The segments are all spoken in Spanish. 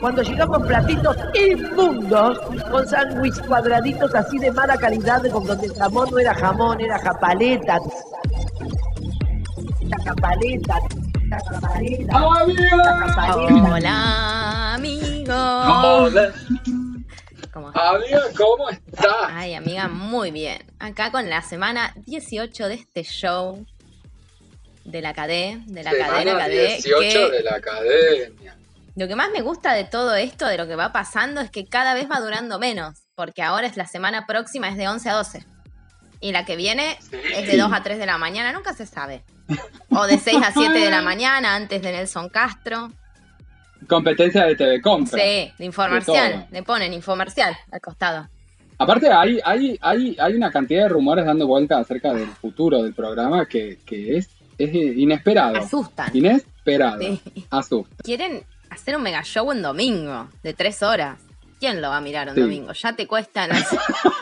cuando llegamos platitos inmundos, con sándwich cuadraditos así de mala calidad, con donde el jamón no era jamón, era japaleta. La japaleta. La japaleta. La japaleta. Hola, amigo. Hola. ¿Cómo Amiga, ¿cómo estás? Ay, amiga, muy bien. Acá con la semana 18 de este show de la CADE, de la Semana cadena CADE. 18 que de la academia. Lo que más me gusta de todo esto, de lo que va pasando, es que cada vez va durando menos. Porque ahora es la semana próxima, es de 11 a 12. Y la que viene Sí. es de 2 a 3 de la mañana, nunca se sabe. O de 6 a 7 de la mañana, antes de Nelson Castro. Competencia de TV Compra. Sí, de infomercial. Le ponen infomercial al costado. Aparte, hay, hay, hay, hay una cantidad de rumores dando vueltas acerca del futuro del programa que, que es, es inesperado. Asustan. Inesperado. Sí. Asusta. Quieren hacer un mega show en domingo, de 3 horas. ¿Quién lo va a mirar un Sí. domingo? Ya te cuesta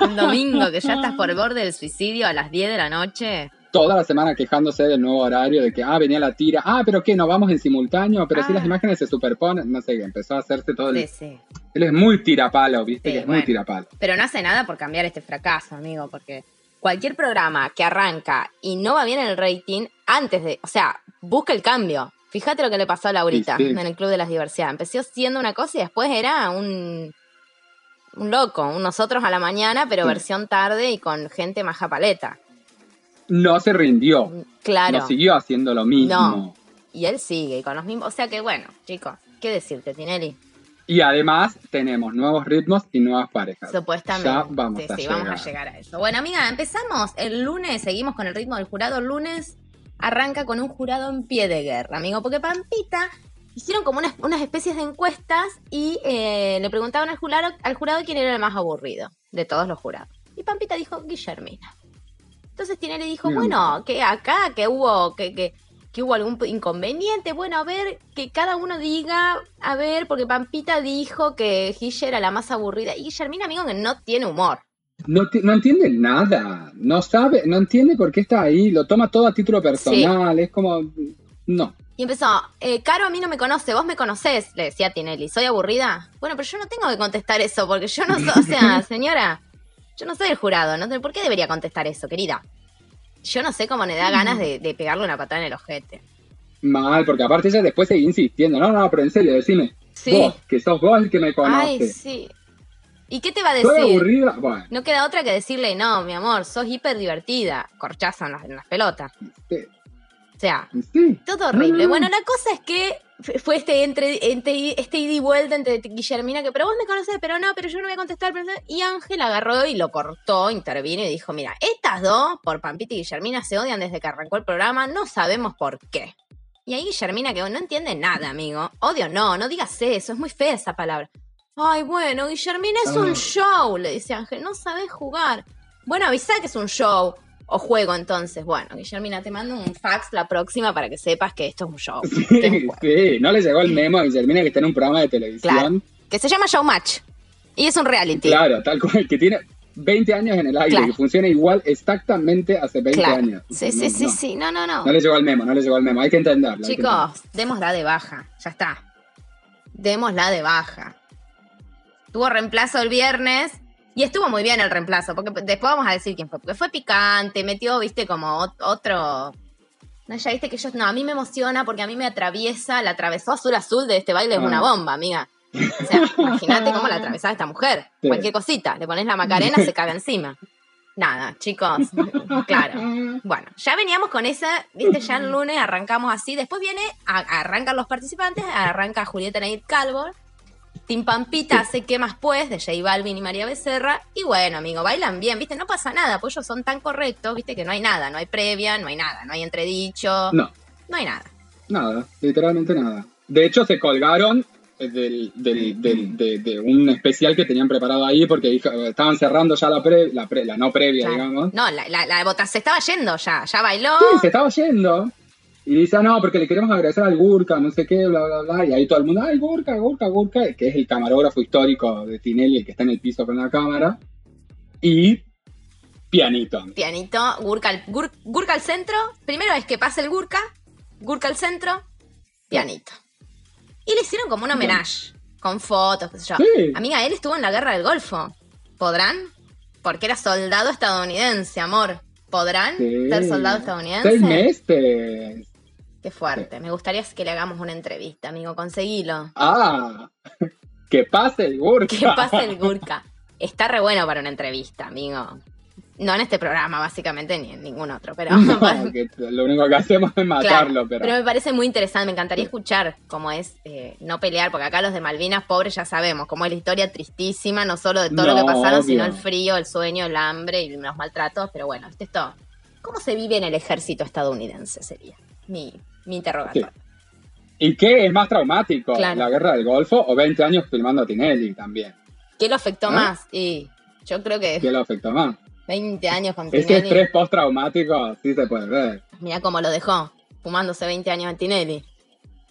un domingo que ya estás por el borde del suicidio a las 10 de la noche. Toda la semana quejándose del nuevo horario, de que, ah, venía la tira, ah, pero qué, no vamos en simultáneo, pero si Ah. las imágenes se superponen, no sé, empezó a hacerse todo el... Sí, sí. Él es muy tirapalo, viste, que es bueno. muy tirapalo. Pero no hace nada por cambiar este fracaso, amigo, porque cualquier programa que arranca y no va bien en el rating, antes de, o sea, busca el cambio. Fíjate lo que le pasó a Laurita Sí, sí. en el Club de las Diversidad. Empezó siendo una cosa y después era un, un loco, un nosotros a la mañana, pero Sí. versión tarde y con gente más japaleta. No se rindió, Claro. no siguió haciendo lo mismo. No. Y él sigue y con los mismos. O sea que bueno, chicos, ¿qué decirte, Tinelli? Y además tenemos nuevos ritmos y nuevas parejas. Supuestamente. Ya vamos sí, a sí, llegar. vamos a llegar a eso. Bueno, amiga, empezamos el lunes, seguimos con el ritmo del jurado. El lunes arranca con un jurado en pie de guerra, amigo, porque Pampita hicieron como unas, unas especies de encuestas y eh, le preguntaban al jurado, al jurado quién era el más aburrido de todos los jurados. Y Pampita dijo, Guillermina. Entonces Tinelli dijo, Bien. bueno, que acá, que hubo, que, que, que hubo algún inconveniente. Bueno, a ver, que cada uno diga, a ver, porque Pampita dijo que Guille era la más aburrida. Y Guillermina, amigo, que no tiene humor. No, no entiende nada, no sabe, no entiende por qué está ahí, lo toma todo a título personal, es como, no. Y empezó, eh, Caro a mí no me conoce, vos me conocés, le decía Tinelli, ¿soy aburrida? Bueno, pero yo no tengo que contestar eso, porque yo no soy, o sea, señora, yo no soy el jurado, ¿no? ¿por qué debería contestar eso, querida? Yo no sé cómo le da ganas de, de pegarle una patada en el ojete. Mal, porque aparte ella después sigue insistiendo, no, no, pero en serio, decime, Sí. vos, que sos vos el que me Ay, conoce, sí. ¿Y qué te va a decir? aburrida, bueno, No queda otra que decirle, no, mi amor, sos hiper divertida. Corchazo en las, en las pelotas. sí, O sea, sí. todo horrible. No. Bueno, la cosa es que fue este entre, entre este ida y vuelta entre Guillermina, que pero vos me conocés, pero no, pero yo no voy a contestar. pero no". Y Ángel agarró y lo cortó, intervino y dijo, mira, estas dos, por Pampita y Guillermina, se odian desde que arrancó el programa, no sabemos por qué. Y ahí Guillermina que no entiende nada, amigo. Odio no, no digas eso, es muy fea esa palabra. Ay, bueno, Guillermina es un Ah. show, le dice Ángel, no sabes jugar. Bueno, avisá que es un show. O juego entonces. Bueno, Guillermina, te mando un fax la próxima para que sepas que esto es un show. un Sí, no le llegó el memo a Guillermina que está en un programa de televisión. Claro. Que se llama Showmatch. Y es un reality. Claro, tal cual, que tiene 20 años en el aire, Claro. que funciona igual exactamente hace 20 Claro. años. Sí, No, sí, sí, no. sí. No, no, no. No le llegó el memo, no le llegó el memo, hay que entenderlo. hay que Chicos, démosla de baja. Ya está. Démosla de baja. Tuvo reemplazo el viernes. Y estuvo muy bien el reemplazo, porque después vamos a decir quién fue. Porque fue picante, metió, viste, como ot- otro. No, ya viste que yo. No, a mí me emociona porque a mí me atraviesa. La atravesó azul azul de este baile, es Ah. una bomba, amiga. O sea, imagínate cómo la atravesaba esta mujer. Sí. Cualquier cosita, le pones la macarena, se caga encima. Nada, chicos. Claro. Bueno, ya veníamos con esa, viste, ya el lunes arrancamos así, después viene, a- arrancan los participantes, arranca Julieta Neid Calvo, Tim Pampita hace ¿Qué más pues? de J Balvin y María Becerra, y bueno, amigo, bailan bien, viste, no pasa nada, pues ellos son tan correctos, viste, que no hay nada, no hay previa, no hay nada, no hay entredicho, no, No, hay nada. nada, literalmente nada. De hecho, se colgaron eh, del, del- del- de, de un especial que tenían preparado ahí porque dijo- estaban cerrando ya la, pre- la, pre- la no previa, Claro. digamos. No, la, la, la bota se estaba yendo ya, ya bailó. Sí, se estaba yendo. Y dice, ah, no, porque le queremos agradecer al Gurka, no sé qué, bla, bla, bla. Y ahí todo el mundo, ay, Gurka, Gurka, Gurka, que es el camarógrafo histórico de Tinelli, el que está en el piso con la cámara. Y pianito. Pianito, Gurka al, Gur- Gurka al centro. Primero es que pase el Gurka, Gurka al centro, pianito. Y le hicieron como un homenaje. con fotos, qué sé yo. Sí. Amiga, él estuvo en la guerra del Golfo. ¿Podrán? Porque era soldado estadounidense, amor. ¿Podrán Sí. ser soldado estadounidense? Seis meses. Qué fuerte. Me gustaría que le hagamos una entrevista, amigo. Conseguilo. Ah, que pase el Gurka. ¿Qué pasa el Gurka? Está re bueno para una entrevista, amigo. No en este programa, básicamente, ni en ningún otro, pero... No, que lo único que hacemos es matarlo, Claro, pero... me parece muy interesante, me encantaría escuchar cómo es eh, no pelear, porque acá los de Malvinas, pobres, ya sabemos, cómo es la historia tristísima, no solo de todo lo que pasaron, obvio. sino el frío, el sueño, el hambre y los maltratos, pero bueno, este esto, ¿cómo se vive en el ejército estadounidense? Sería mi, mi interrogatorio. ¿Y qué es más traumático? Claro. ¿La guerra del Golfo o 20 años filmando a Tinelli también? ¿Qué lo afectó ¿Ah? más? Y yo creo que ¿Qué lo afectó más? 20 años con Ese Tinelli, estrés postraumático sí se puede ver. mira cómo lo dejó, fumándose 20 años en Tinelli.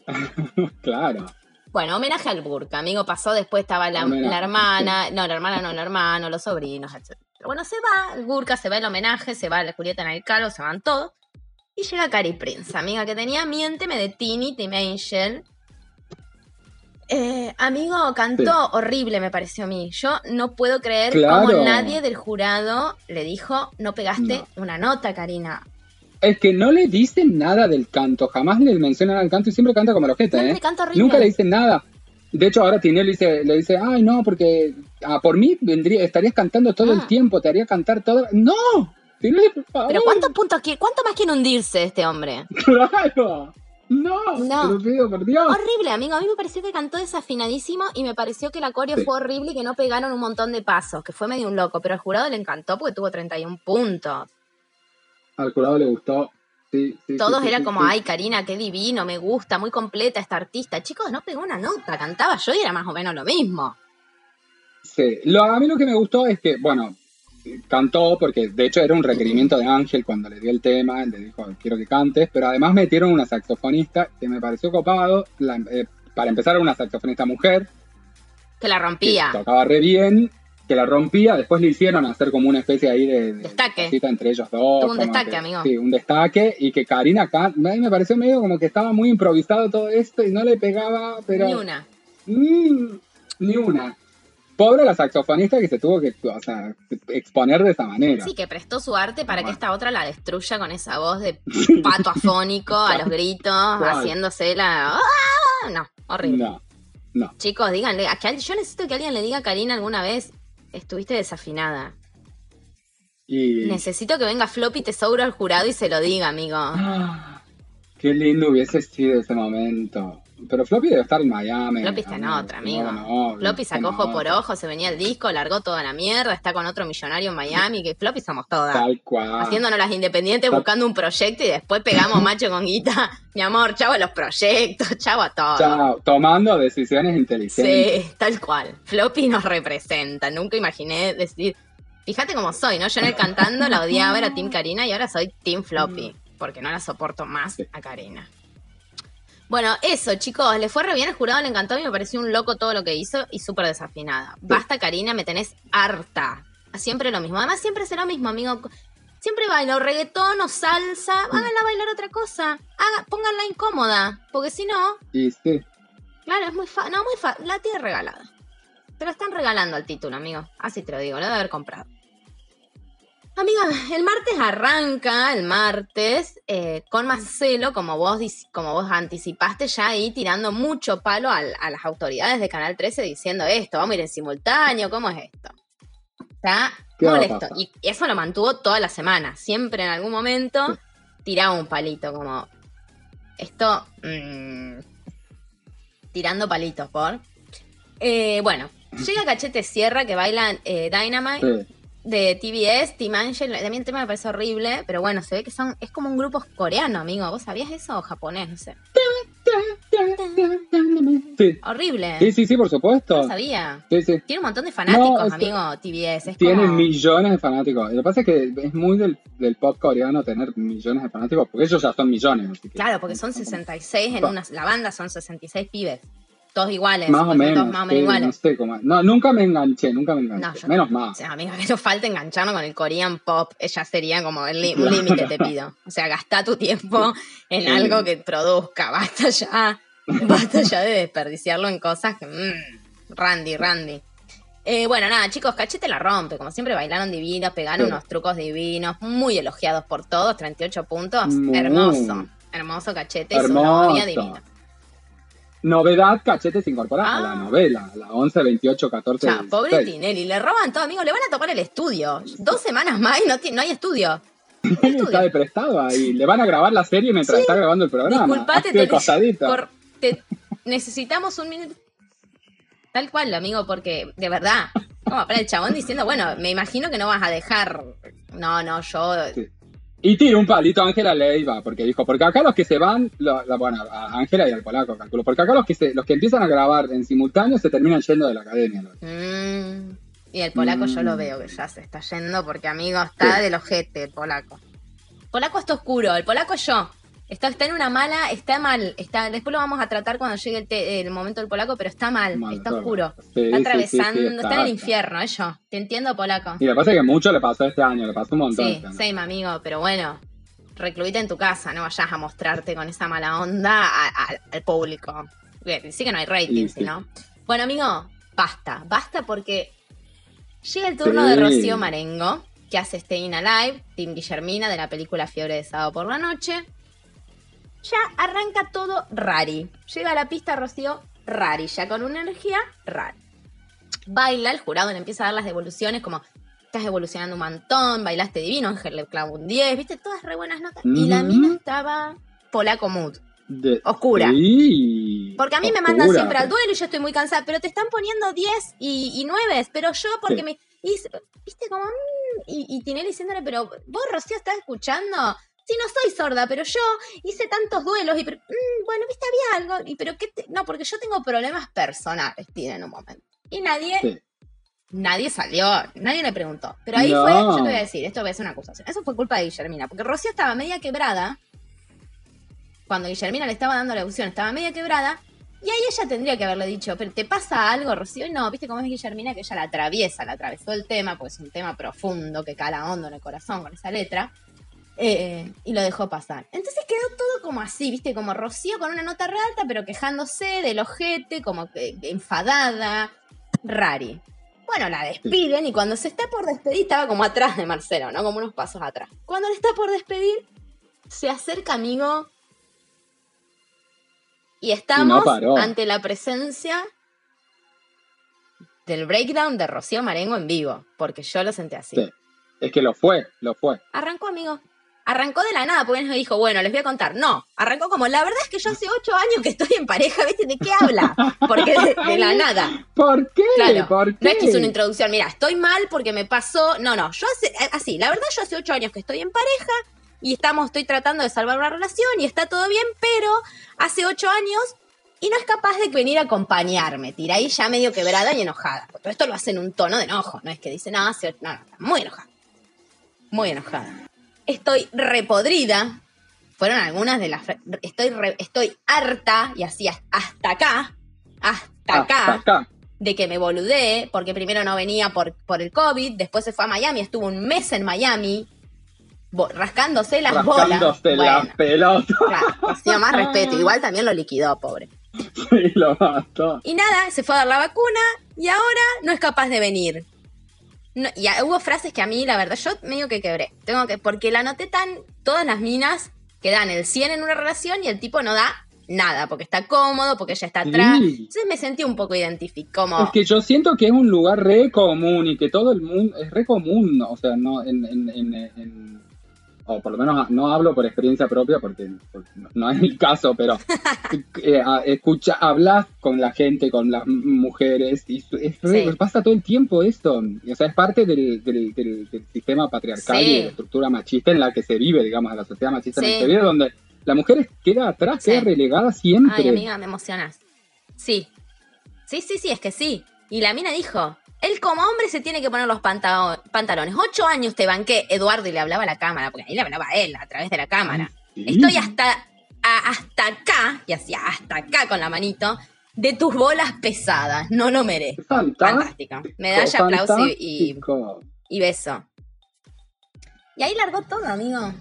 claro. Bueno, homenaje al Burka, amigo, pasó, después estaba la, hermana, no, la hermana no, el hermano, los sobrinos, etc. Pero bueno, se va el Burka, se va el homenaje, se va la Julieta en el calo, se van todos. Y llega Cari Prince, amiga, que tenía Miénteme de Tini, Team Angel. Eh, amigo, cantó horrible, me pareció a mí. Yo no puedo creer Claro. cómo nadie del jurado le dijo, no pegaste No. una nota, Karina. Es que no le dicen nada del canto, jamás le mencionan al canto y siempre canta como ojete, No, ¿eh? Nunca le dicen nada. De hecho, ahora Tinelli dice, le dice, ay, no, porque ah, por mí vendría, estarías cantando todo Ah. el tiempo, te haría cantar todo. ¡No! Tinelli, por favor. Pero ¿cuántos puntos quiere? ¿Cuánto más quiere hundirse este hombre? ¡Claro! ¡No! No. Te pido, por Dios. Horrible, amigo. A mí me pareció que cantó desafinadísimo y me pareció que la coreo Sí. fue horrible y que no pegaron un montón de pasos, que fue medio un loco, pero al jurado le encantó porque tuvo 31 puntos. Al jurado le gustó. Sí, sí, Todos sí, sí, era sí, como, ay, Karina, qué divino, me gusta, muy completa esta artista. Chicos, no pegó una nota, cantaba yo y era más o menos lo mismo. Sí, lo, a mí lo que me gustó es que, bueno, cantó porque de hecho era un requerimiento de Ángel cuando le dio el tema, le dijo, quiero que cantes, pero además metieron una saxofonista que me pareció copado, la- eh, para empezar una saxofonista mujer, Que la que rompía. tocaba re bien, que la rompía, después le hicieron hacer como una especie ahí de, de Destaque. entre ellos dos. Tuvo un destaque, que- amigo. Sí, un destaque, y que Karina a mí me pareció medio como que estaba muy improvisado todo esto y no le pegaba, pero... Ni una. Mm, ni una. Pobre la saxofonista que se tuvo que o sea, exponer de esa manera. Sí, que prestó su arte para que esta otra la destruya con esa voz de pato afónico a los gritos, haciéndose la... ¡Ah! No, horrible. No, no. Chicos, díganle, a que yo necesito que alguien le diga a Karina alguna vez, estuviste desafinada. Y. Necesito que venga Floppy Tesouro al jurado y se lo diga, amigo. Ah, qué lindo hubiese sido ese momento. Pero Floppy debe estar en Miami. Floppy está en otra, amigo. No, no, Floppy sacó ojo por ojo, se venía el disco, largó toda la mierda, está con otro millonario en Miami, que Floppy somos todas. Tal cual. Haciéndonos las independientes, Tal- buscando un proyecto y después pegamos macho con guita. Mi amor, chavo a los proyectos, chavo a todo. Chao, tomando decisiones inteligentes. Sí, tal cual. Floppy nos representa. Nunca imaginé decir. Fíjate cómo soy, ¿no? Yo en el cantando la odiaba, era Team Karina y ahora soy Team Floppy. Porque no la soporto más a Karina. Bueno, eso, chicos, le fue re bien, el jurado le encantó y me pareció un loco todo lo que hizo y súper desafinada. Basta, Karina, me tenés harta. Siempre lo mismo. Además, siempre será lo mismo, amigo. Siempre bailo reggaetón o salsa. Háganla bailar otra cosa. Haga, pónganla incómoda. Porque si no, Y sí. Claro, es muy fácil. No, muy fácil. La tiene regalada. Te lo están regalando al título, amigo. Así te lo digo, lo debe haber comprado. Amiga, el martes arranca, el martes, eh, con Marcelo, como vos, como vos anticipaste ya ahí, tirando mucho palo al- a las autoridades de Canal 13 diciendo esto, vamos a ir en simultáneo, ¿cómo es esto? Está ¿Qué va a molesto. Y eso lo mantuvo toda la semana. Siempre en algún momento tiraba un palito, como esto... mm, tirando palitos por. Eh, bueno, llega Cachete Sierra que bailan eh, Dynamite sí. De TBS, Team Angel. Mí el tema me parece horrible, pero bueno, se ve que son es como un grupo coreano, amigo. ¿Vos sabías eso o japonés? No sé. Sí. Horrible. sí, sí, sí, por No supuesto. sabía. Sí, sí. Tiene un montón de fanáticos, No, es que amigo, TBS. Es como... millones de fanáticos. Lo que pasa es que es muy del, del pop coreano tener millones de fanáticos, porque ellos ya son millones. así que- Claro, porque son 66 en una... La banda son 66 pibes. Todos iguales. Más o menos. Más o menos iguales. no sé cómo. No, nunca me enganché, nunca me enganché. No, Menos O más. sea, amiga, que no falta engancharnos con el Korean pop. Ella sería como el un límite, te pido. O sea, gasta tu tiempo en Sí. algo que produzca. Basta ya. Basta ya de desperdiciarlo en cosas que. mm, Randy, Randy. Eh, bueno, nada, chicos, Cachete la rompe. Como siempre, bailaron divinos, pegaron Sí. unos trucos divinos, muy elogiados por todos, 38 puntos. Muy. Hermoso. Hermoso Cachete, su Hermoso. novia divina. Novedad, Cachete se incorpora a Ah. la novela, a la 11, 28, 14. Ya, pobre 16. Tinelli, le roban todo, amigo. Le van a tocar el estudio. Dos semanas más y no, no hay estudio. Está de prestado ahí. Le van a grabar la serie mientras está grabando el programa. Disculpate, costadito. cor- te- necesitamos un minuto. Tal cual, amigo, porque de verdad. Como para el chabón diciendo, bueno, me imagino que no vas a dejar. No, no, yo. Sí. Y tira un palito a Ángela Leiva, porque dijo, porque acá los que se van, lo- la- bueno, a Ángela y al polaco, calculo, porque acá los que se, los que empiezan a grabar en simultáneo se terminan yendo de la academia. ¿no? Mm, y el polaco yo lo Mm. veo que ya se está yendo porque, amigo, está del ojete el polaco. Polaco está oscuro, el polaco es yo. Está, está en una mala, está mal. Está, después lo vamos a tratar cuando llegue el, te- el momento del polaco, pero está mal, Mal, está oscuro. Sí, Está sí, atravesando, sí, sí, está, en el infierno, yo. Te entiendo, polaco. Y lo que pasa es que mucho le pasó este año, le pasó un montón. Sí, este año. same, amigo, pero bueno, recluite en tu casa, no vayas a mostrarte con esa mala onda a- a- al público. Sí que no hay rating, Sí, sí. no. Bueno, amigo, basta, basta porque llega el turno Sí. de Rocío Marengo, que hace Staying Alive, Tim Guillermina de la película Fiebre de Sábado por la Noche. Ya arranca todo rari. Llega a la pista Rocío rari, ya con una energía rari. Baila, el jurado le empieza a dar las devoluciones como estás evolucionando un montón, bailaste divino, Ángel le clavo un 10, viste, todas re buenas notas. Y la mina estaba polaco mood, De- oscura. Sí, Porque a mí me mandan siempre al duelo y yo estoy muy cansada, pero te están poniendo 10 y, y 9, pero yo porque Sí. me... y- viste, como... mm, y, y Tinelli diciéndole, pero vos, Rocío, ¿estás escuchando? Sí, no soy sorda, pero yo hice tantos duelos y... pero- mm, bueno, viste, había algo. Y, pero qué te- No, porque yo tengo problemas personales, tiene en un momento. Y nadie... Sí. Nadie salió, nadie le preguntó. Pero ahí No. fue, yo te voy a decir, esto voy a hacer una acusación. Eso fue culpa de Guillermina, porque Rocío estaba media quebrada. Cuando Guillermina le estaba dando la opción, estaba media quebrada. Y ahí ella tendría que haberle dicho, pero ¿te pasa algo, Rocío? Y no, viste cómo es Guillermina, que ella la atraviesa, la atravesó el tema, porque es un tema profundo que cala hondo en el corazón con esa letra. Eh, y lo dejó pasar. Entonces quedó todo como así, viste, como Rocío con una nota re alta, pero quejándose del ojete, como que- que enfadada, rari. Bueno, la despiden y cuando se está por despedir, estaba como atrás de Marcelo, ¿no? Como unos pasos atrás. Cuando le está por despedir, se acerca amigo y estamos ante la presencia del breakdown de Rocío Marengo en vivo, porque yo lo senté así. Sí. Es que lo fue, lo fue. Arrancó, amigo. Arrancó de la nada, porque él me dijo, bueno, les voy a contar. No, arrancó como, la verdad es que yo hace ocho años que estoy en pareja, ¿viste? ¿De qué habla? Porque de, de la nada. ¿Por qué? Claro. ¿Por qué? No es que hizo una introducción, mira, estoy mal porque me pasó. No, no, yo hace, eh, así, la verdad, yo hace ocho años que estoy en pareja y estamos, estoy tratando de salvar una relación y está todo bien, pero hace ocho años y no es capaz de venir a acompañarme. Tira ahí ya medio quebrada y enojada. Pero esto lo hace en un tono de enojo, no es que dice, no, hace no, no, está muy enojada. Muy enojada. Estoy repodrida. Fueron algunas de las. Estoy, re- estoy harta y así hasta acá. Hasta acá Hasta acá. de que me boludé, porque primero no venía por, por el COVID, después se fue a Miami, estuvo un mes en Miami, rascándose las bolas. Rascándose Bueno, la pelota. claro, hacía más respeto, igual también lo liquidó, pobre. Sí, lo mató. Y nada, se fue a dar la vacuna y ahora no es capaz de venir. No, y hubo frases que a mí, la verdad, yo medio que quebré. Tengo que, porque la noté tan, todas las minas que dan el 100 en una relación y el tipo no da nada, porque está cómodo, porque ella está atrás. Sí. Entonces me sentí un poco identificado, como... Es que yo siento que es un lugar re común y que todo el mundo es re común, o sea, no en, en, en, en- o por lo menos no hablo por experiencia propia porque, porque no- es mi caso, pero eh, escucha, hablas con la gente, con las mujeres y es Sí. pasa todo el tiempo esto, o sea, es parte del, del, del- del sistema patriarcal Sí. y de la estructura machista en la que se vive, digamos, de la sociedad machista en la que se vive, donde la mujer queda atrás, queda relegada siempre. Ay, amiga, me emocionas. Sí. Sí, sí, sí, es que sí. Y la mina dijo, él como hombre se tiene que poner los pantalones. Ocho años te banqué, Eduardo, y le hablaba a la cámara, porque ahí le hablaba a él a través de la cámara. Sí. Estoy hasta, a- hasta acá, y hacía hasta acá con la manito, de tus bolas pesadas. No lo merezco. Fantástico. Medalla, aplauso y, y, beso. Y ahí largó todo, amigo.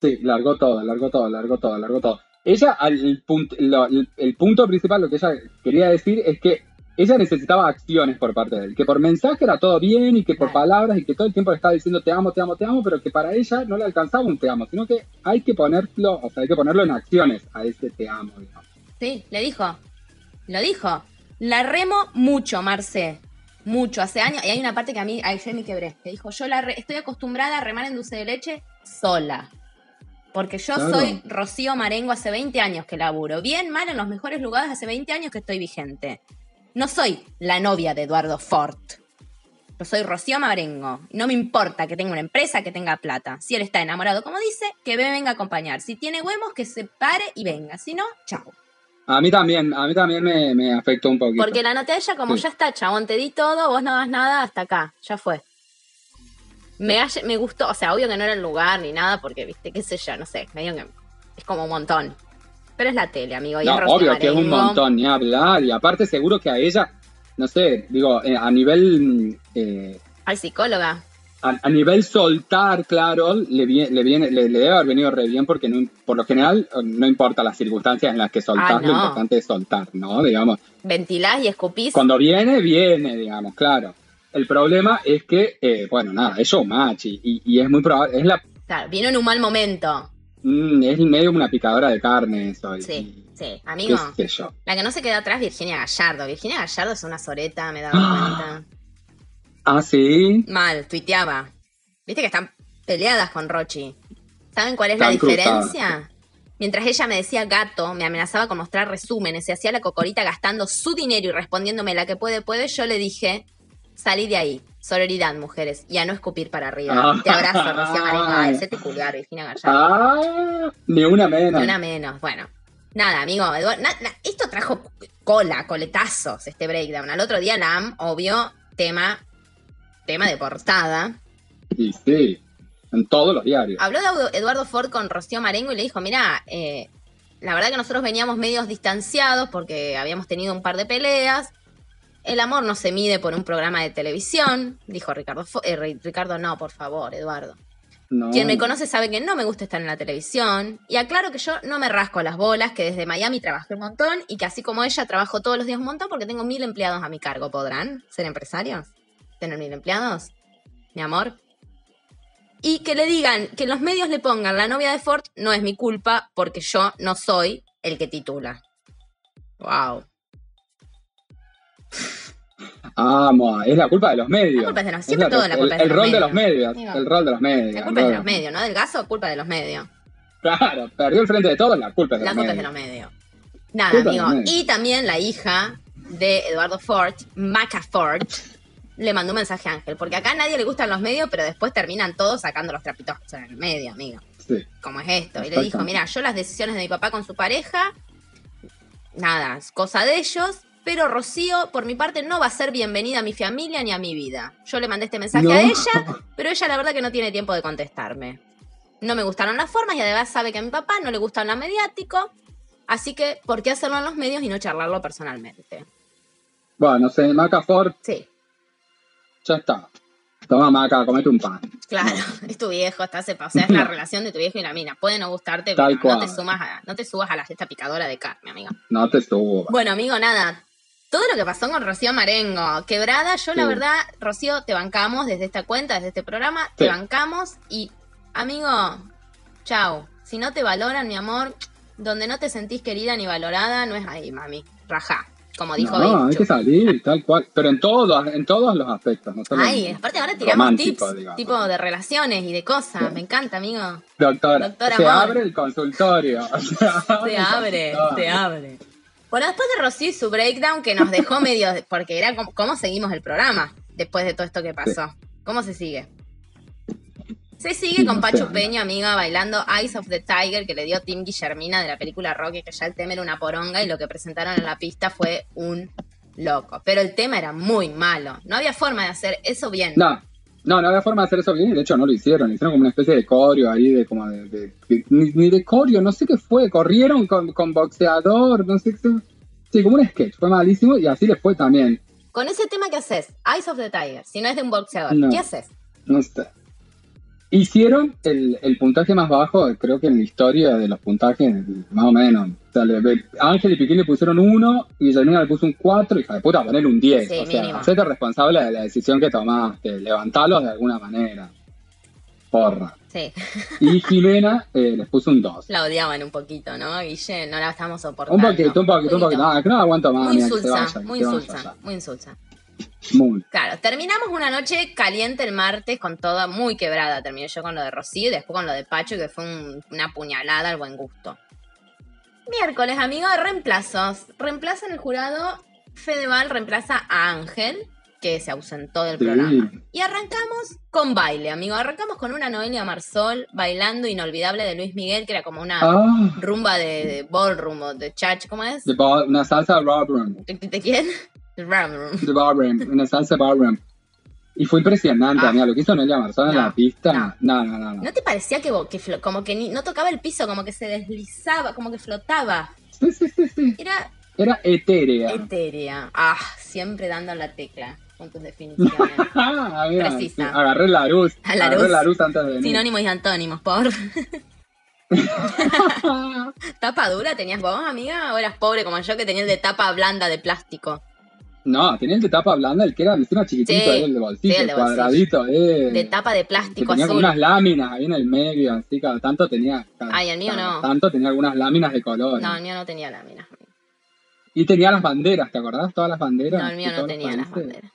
Sí, largó todo, largó todo, largó todo, largó todo. Ella, punto, el punto principal, lo que ella quería decir es que ella necesitaba acciones por parte de él, que por mensaje era todo bien y que por palabras y que todo el tiempo le estaba diciendo te amo, te amo, te amo, pero que para ella no le alcanzaba un te amo, sino que hay que ponerlo, o sea, hay que ponerlo en acciones a ese te amo, digamos. Sí, le dijo. Lo dijo. La remo mucho, Marce. Mucho, hace años. Y hay una parte que a mí, ayer me quebré. Que dijo, yo la re- estoy acostumbrada a remar en dulce de leche sola. Porque yo Claro. soy Rocío Marengo hace 20 años que laburo. Bien, mal, en los mejores lugares hace 20 años que estoy vigente. No soy la novia de Eduardo Ford. Yo soy Rocío Marengo. No me importa que tenga una empresa, que tenga plata. Si él está enamorado, como dice, que me venga a acompañar. Si tiene huevos, que se pare y venga. Si no, chao. A mí también, a mí también me, me afectó un poquito. Porque la noté a ella como Sí. ya está, chabón, te di todo, vos no das nada, hasta acá, ya fue. Me, me gustó, o sea, obvio que no era el lugar ni nada, porque, viste, qué sé yo, no sé, medio que es como un montón. Pero es la tele, amigo, y No, es obvio que es un montón, ni hablar. Y aparte seguro que a ella, no sé, digo, eh, a nivel eh, Ay, psicóloga. a, a nivel soltar, claro, le, le viene, le, le debe haber venido re bien porque no, por lo general no importa las circunstancias en las que soltás, Ah, lo importante es soltar, ¿no? Digamos, Ventilás y escupís. cuando viene, viene, digamos, claro. El problema es que, eh, bueno, nada, es showmatch y, y, y es muy probable, es la Claro, vino en un mal momento. Mm, es medio una picadora de carne eso. Sí, sí, amigo. qué sé yo. La que no se quedó atrás, Virginia Gallardo. Virginia Gallardo es una soreta, me dado Ah. cuenta. Ah, sí. Mal, tuiteaba. Viste que están peleadas con Rochi. ¿Saben cuál es Están la cruzadas. diferencia? Mientras ella me decía gato, me amenazaba con mostrar resúmenes, se hacía la cocorita gastando su dinero y respondiéndome la que puede, puede, yo le dije, salí de ahí. Sororidad, mujeres, y a no escupir para arriba. Ah. Te abrazo, Rocío Marengo. Ay, hacete culiar, Virginia Gallardo. Ah, ni una menos. Ni una menos. Bueno, nada, amigo. Na- esto trajo cola, coletazos, este breakdown. Al otro día, Lam, obvio, tema, tema de portada. Y sí, en todos los diarios. Habló de Eduardo Ford con Rocío Marengo y le dijo, mira, eh, la verdad que nosotros veníamos medios distanciados porque habíamos tenido un par de peleas. El amor no se mide por un programa de televisión, dijo Ricardo. Eh, Ri- Ricardo, no, por favor, Eduardo. No. Quien me conoce sabe que no me gusta estar en la televisión. Y aclaro que yo no me rasco las bolas, que desde Miami trabajé un montón y que así como ella trabajo todos los días un montón porque tengo mil empleados a mi cargo. ¿Podrán ser empresarios? ¿Tener mil empleados? Mi amor. Y que le digan, que los medios le pongan la novia de Ford no es mi culpa porque yo no soy el que titula. Wow. Amo, es la culpa de los medios. La culpa es de los- Es siempre todo la culpa el, es de el los rol de los medios. medios. Digo, el rol de los medios. La culpa es de los medios, ¿no? Del gaso, culpa de los medios. Claro, perdió el frente de todos, la culpa es de La los culpa es de medios. los medios. Nada, Culpa amigo. medios. Y también la hija de Eduardo Ford, Maca Ford, le mandó un mensaje a Ángel. Porque acá a nadie le gustan los medios, pero después terminan todos sacando los trapitos en el medio, amigo. Sí. Como es esto. Y le dijo, mira, yo las decisiones de mi papá con su pareja, nada, es cosa de ellos. Pero Rocío, por mi parte, no va a ser bienvenida a mi familia ni a mi vida. Yo le mandé este mensaje No. a ella, pero ella la verdad que no tiene tiempo de contestarme. No me gustaron las formas y además sabe que a mi papá no le gusta lo mediático. Así que, ¿por qué hacerlo en los medios y no charlarlo personalmente? Bueno, no sé, Maca Ford, Sí, ya está. Toma, Maca, comete un pan. claro, es tu viejo, está se o sea, es la relación de tu viejo y la mina. Puede no gustarte, Tal pero no te, sumas a- no te subas a la esta picadora de carne, amigo. No te subo. Bueno, amigo, nada. Todo lo que pasó con Rocío Marengo, quebrada, yo la verdad, Rocío, te bancamos desde esta cuenta, desde este programa, te bancamos y, amigo, chau. Si no te valoran, mi amor, donde no te sentís querida ni valorada, no es ahí, mami. Rajá, como dijo no, hay que salir, tal cual. Pero en todos, en todos los aspectos. No solo Ay, aparte ahora tiramos tips, digamos. tipo de relaciones y de cosas. Sí. Me encanta, amigo. Doctora, Doctor se Amor. abre el consultorio. Se abre. Se abre, se abre. Bueno, después de Rocío y su breakdown que nos dejó medio, porque era como, cómo seguimos el programa después de todo esto que pasó. ¿Cómo se sigue? Se sigue con Pachu. Peña, amiga, bailando Eyes of the Tiger que le dio Tim Guillermina de la película Rocky, que ya el tema era una poronga y lo que presentaron en la pista fue un loco. Pero el tema era muy malo. No había forma de hacer eso bien. No, no, no había forma de hacer eso bien y de hecho no lo hicieron. Hicieron como una especie de coreo ahí, de como de. de- de- ni, ni de coreo, no sé qué fue. Corrieron con, con boxeador, no sé qué. Sí, como un sketch. Fue malísimo y así les fue también. Con ese tema, ¿qué haces? Eyes of the Tiger. Si no es de un boxeador, No. ¿qué haces? No sé. Hicieron el, el puntaje más bajo, creo que en la historia de los puntajes, más o menos. O sea, le- Ángel y Piquín le pusieron uno y Guillermina le puso un 4 y hija de puta, ponerle un 10. Sí, o sea, hacete responsable de la decisión que tomaste, levantalos de alguna manera. Porra. Sí, Y Jimena eh, les puso un 2. la odiaban un poquito, ¿no? Guille, no la estamos soportando. Un poquito, un poquito, un poquito. No, es que no aguanto más. Muy insulsa, vaya, que muy insulsa, muy insulsa. Muy. Claro, terminamos una noche caliente el martes con toda muy quebrada. Terminé yo con lo de Rocío y después con lo de Pacho, que fue un- una puñalada al buen gusto. Miércoles, amigo, reemplazos. Reemplaza en el jurado, Fedeval reemplaza a Ángel, que se ausentó del Sí. programa. Y arrancamos con baile, amigo. Arrancamos con una Noelia Marsol bailando Inolvidable de Luis Miguel, que era como una Ah, rumba de, de ballroom o de chach, ¿cómo es? de bar- una salsa ballroom. ¿De, de quién? De ballroom. De ballroom, una salsa ballroom. Y fue impresionante, Ah. amiga, lo que hizo Nelia Marzón en No, la pista. No, no, no. no. ¿No te parecía que, como que ni- no tocaba el piso, como que se deslizaba, como que flotaba? Sí, sí, sí, sí. Era Era etérea. etérea. Ah, siempre dando la tecla con tus definiciones. Ah, Precisa. sí, agarré la luz. A la agarré luz. la luz antes de venir. Sinónimos y antónimos, por. ¿Tapa dura tenías vos, amiga? ¿O eras pobre como yo que tenía el de tapa blanda de plástico? No, tenía el de tapa blanda, el que era encima chiquitito, Sí, el de bolsillo, sí, el de el cuadradito, eh. De tapa de que plástico tenía azul. unas láminas ahí en el medio, así cada tanto tenía. Cada, Ay, el mío cada no. tanto tenía algunas láminas de color. No, el mío no tenía láminas. Y tenía las banderas, ¿te acordás? Todas las banderas. No, el mío no tenía las banderas.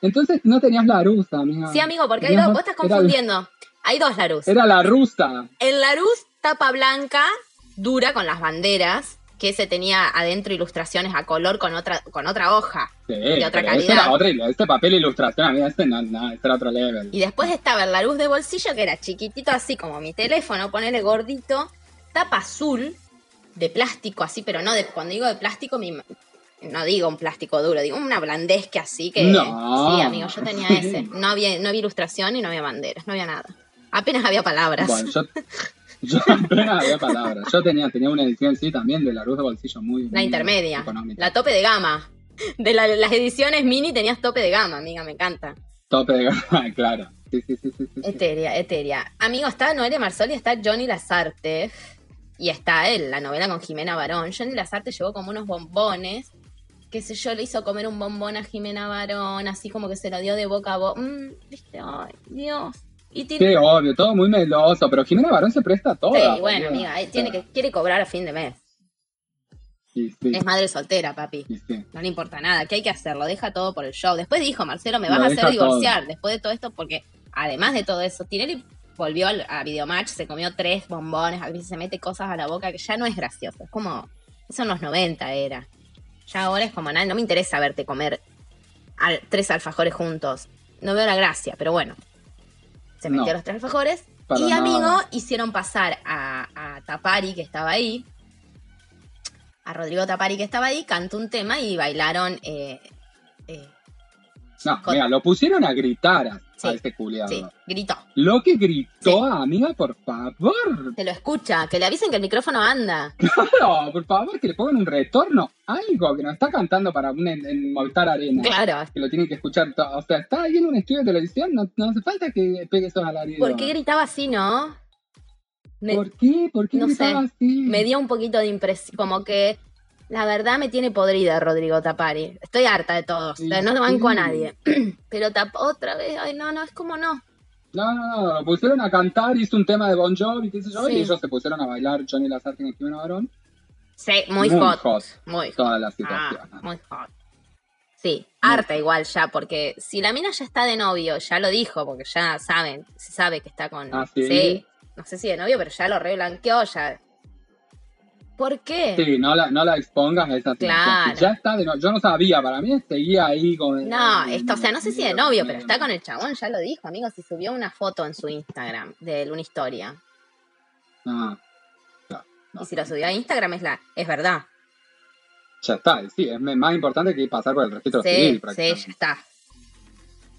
Entonces no tenías la rusa, amiga. Sí, amigo, porque hay dos, vos estás era- confundiendo. Hay dos Larus. Era la rusa. El Larus tapa blanca, dura con las banderas, que ese tenía adentro ilustraciones a color con otra, con otra hoja. Sí, De otra calidad. otra, este papel ilustración, amiga, este no, no, este era otro level. Y después estaba el Larus de bolsillo, que era chiquitito así como mi teléfono, ponele gordito, tapa azul, de plástico así, pero no de, cuando digo de plástico, mi- no digo un plástico duro, digo una blandezca así que... No. Sí, amigo, yo tenía ese. No había, no había ilustración y no había banderas, no había nada. Apenas había palabras. Bueno, yo, yo apenas había palabras. Yo tenía, tenía una edición, sí, también de la luz de bolsillo muy. La muy intermedia, económica. la tope de gama. De la- las ediciones mini tenías tope de gama, amiga, me encanta. Tope de gama, claro. Sí, sí, sí, sí. sí, sí. Eteria, eteria. Amigo, está Noelia Marsoli, está Johnny Lazarte. Y está él, la novela con Jimena Barón. Johnny Lazarte llevó como unos bombones. Qué sé yo, le hizo comer un bombón a Jimena Barón, así como que se lo dio de boca a boca. Mm, viste, ay, Dios. Y tiene. Sí, obvio, todo muy meloso, pero Jimena Barón se presta a todo. Sí, bueno, amiga, él tiene que, quiere cobrar a fin de mes. Sí, sí, Es madre soltera, papi. sí. No le importa nada, ¿qué hay que hacer? Lo deja todo por el show. Después dijo, Marcelo, me vas Lo a hacer divorciar después de todo esto, porque además de todo eso, Tinelli volvió a Videomatch, se comió tres bombones, a veces se mete cosas a la boca que ya no es gracioso. Es como, eso en los 90 era. Ya ahora es como, nada, no me interesa verte comer al- tres alfajores juntos. No veo la gracia, pero bueno. Se metió No. los tres alfajores. Y nada. amigo, hicieron pasar a, a Tapari, que estaba ahí, a Rodrigo Tapari, que estaba ahí, cantó un tema y bailaron. eh, eh, No, Con- mira, lo pusieron a gritar a, Sí, a este culiado. sí, gritó. Lo que gritó, Sí. amiga, por favor. Se lo escucha, que le avisen que el micrófono anda. Claro, por favor, que le pongan un retorno. Algo que nos está cantando para un en, en Movistar Arena. Claro. Que lo tienen que escuchar todo. O sea, está ahí en un estudio de televisión, no, no hace falta que pegue esos alaridos. ¿Por qué gritaba así, no? Me, ¿Por qué? ¿Por qué no gritaba sé, así? me dio un poquito de impresión, como que la verdad me tiene podrida Rodrigo Tapari. Estoy harta de todos, Sí, o sea, no banco a sí. nadie. Pero otra vez, ay no, no, es como no. No, no, no, lo pusieron a cantar, hizo un tema de Bon Jovi, qué sé yo, Sí. y ellos se pusieron a bailar Johnny Lazarte con Jimena Barón. Sí, muy, Muy hot. hot. Muy hot. Toda la Ah, situación. muy hot. Sí, harta igual ya, porque si la mina ya está de novio, ya lo dijo, porque ya saben, se sabe que está con. ¿Ah, sí? no sé si de novio, pero ya lo reblanqueó, ya. ¿Por qué? Sí, no la, no la expongas a esa. Claro. Ya está de no, Yo no sabía, para mí seguía ahí con. No, esto, o sea, no sé si de novio, pero está con el chabón, ya lo dijo, amigo, si subió una foto en su Instagram de una historia. No, no. Y si lo subió a Instagram es la, es verdad. Ya está, sí, es más importante que pasar por el registro Sí, civil sí, ya está.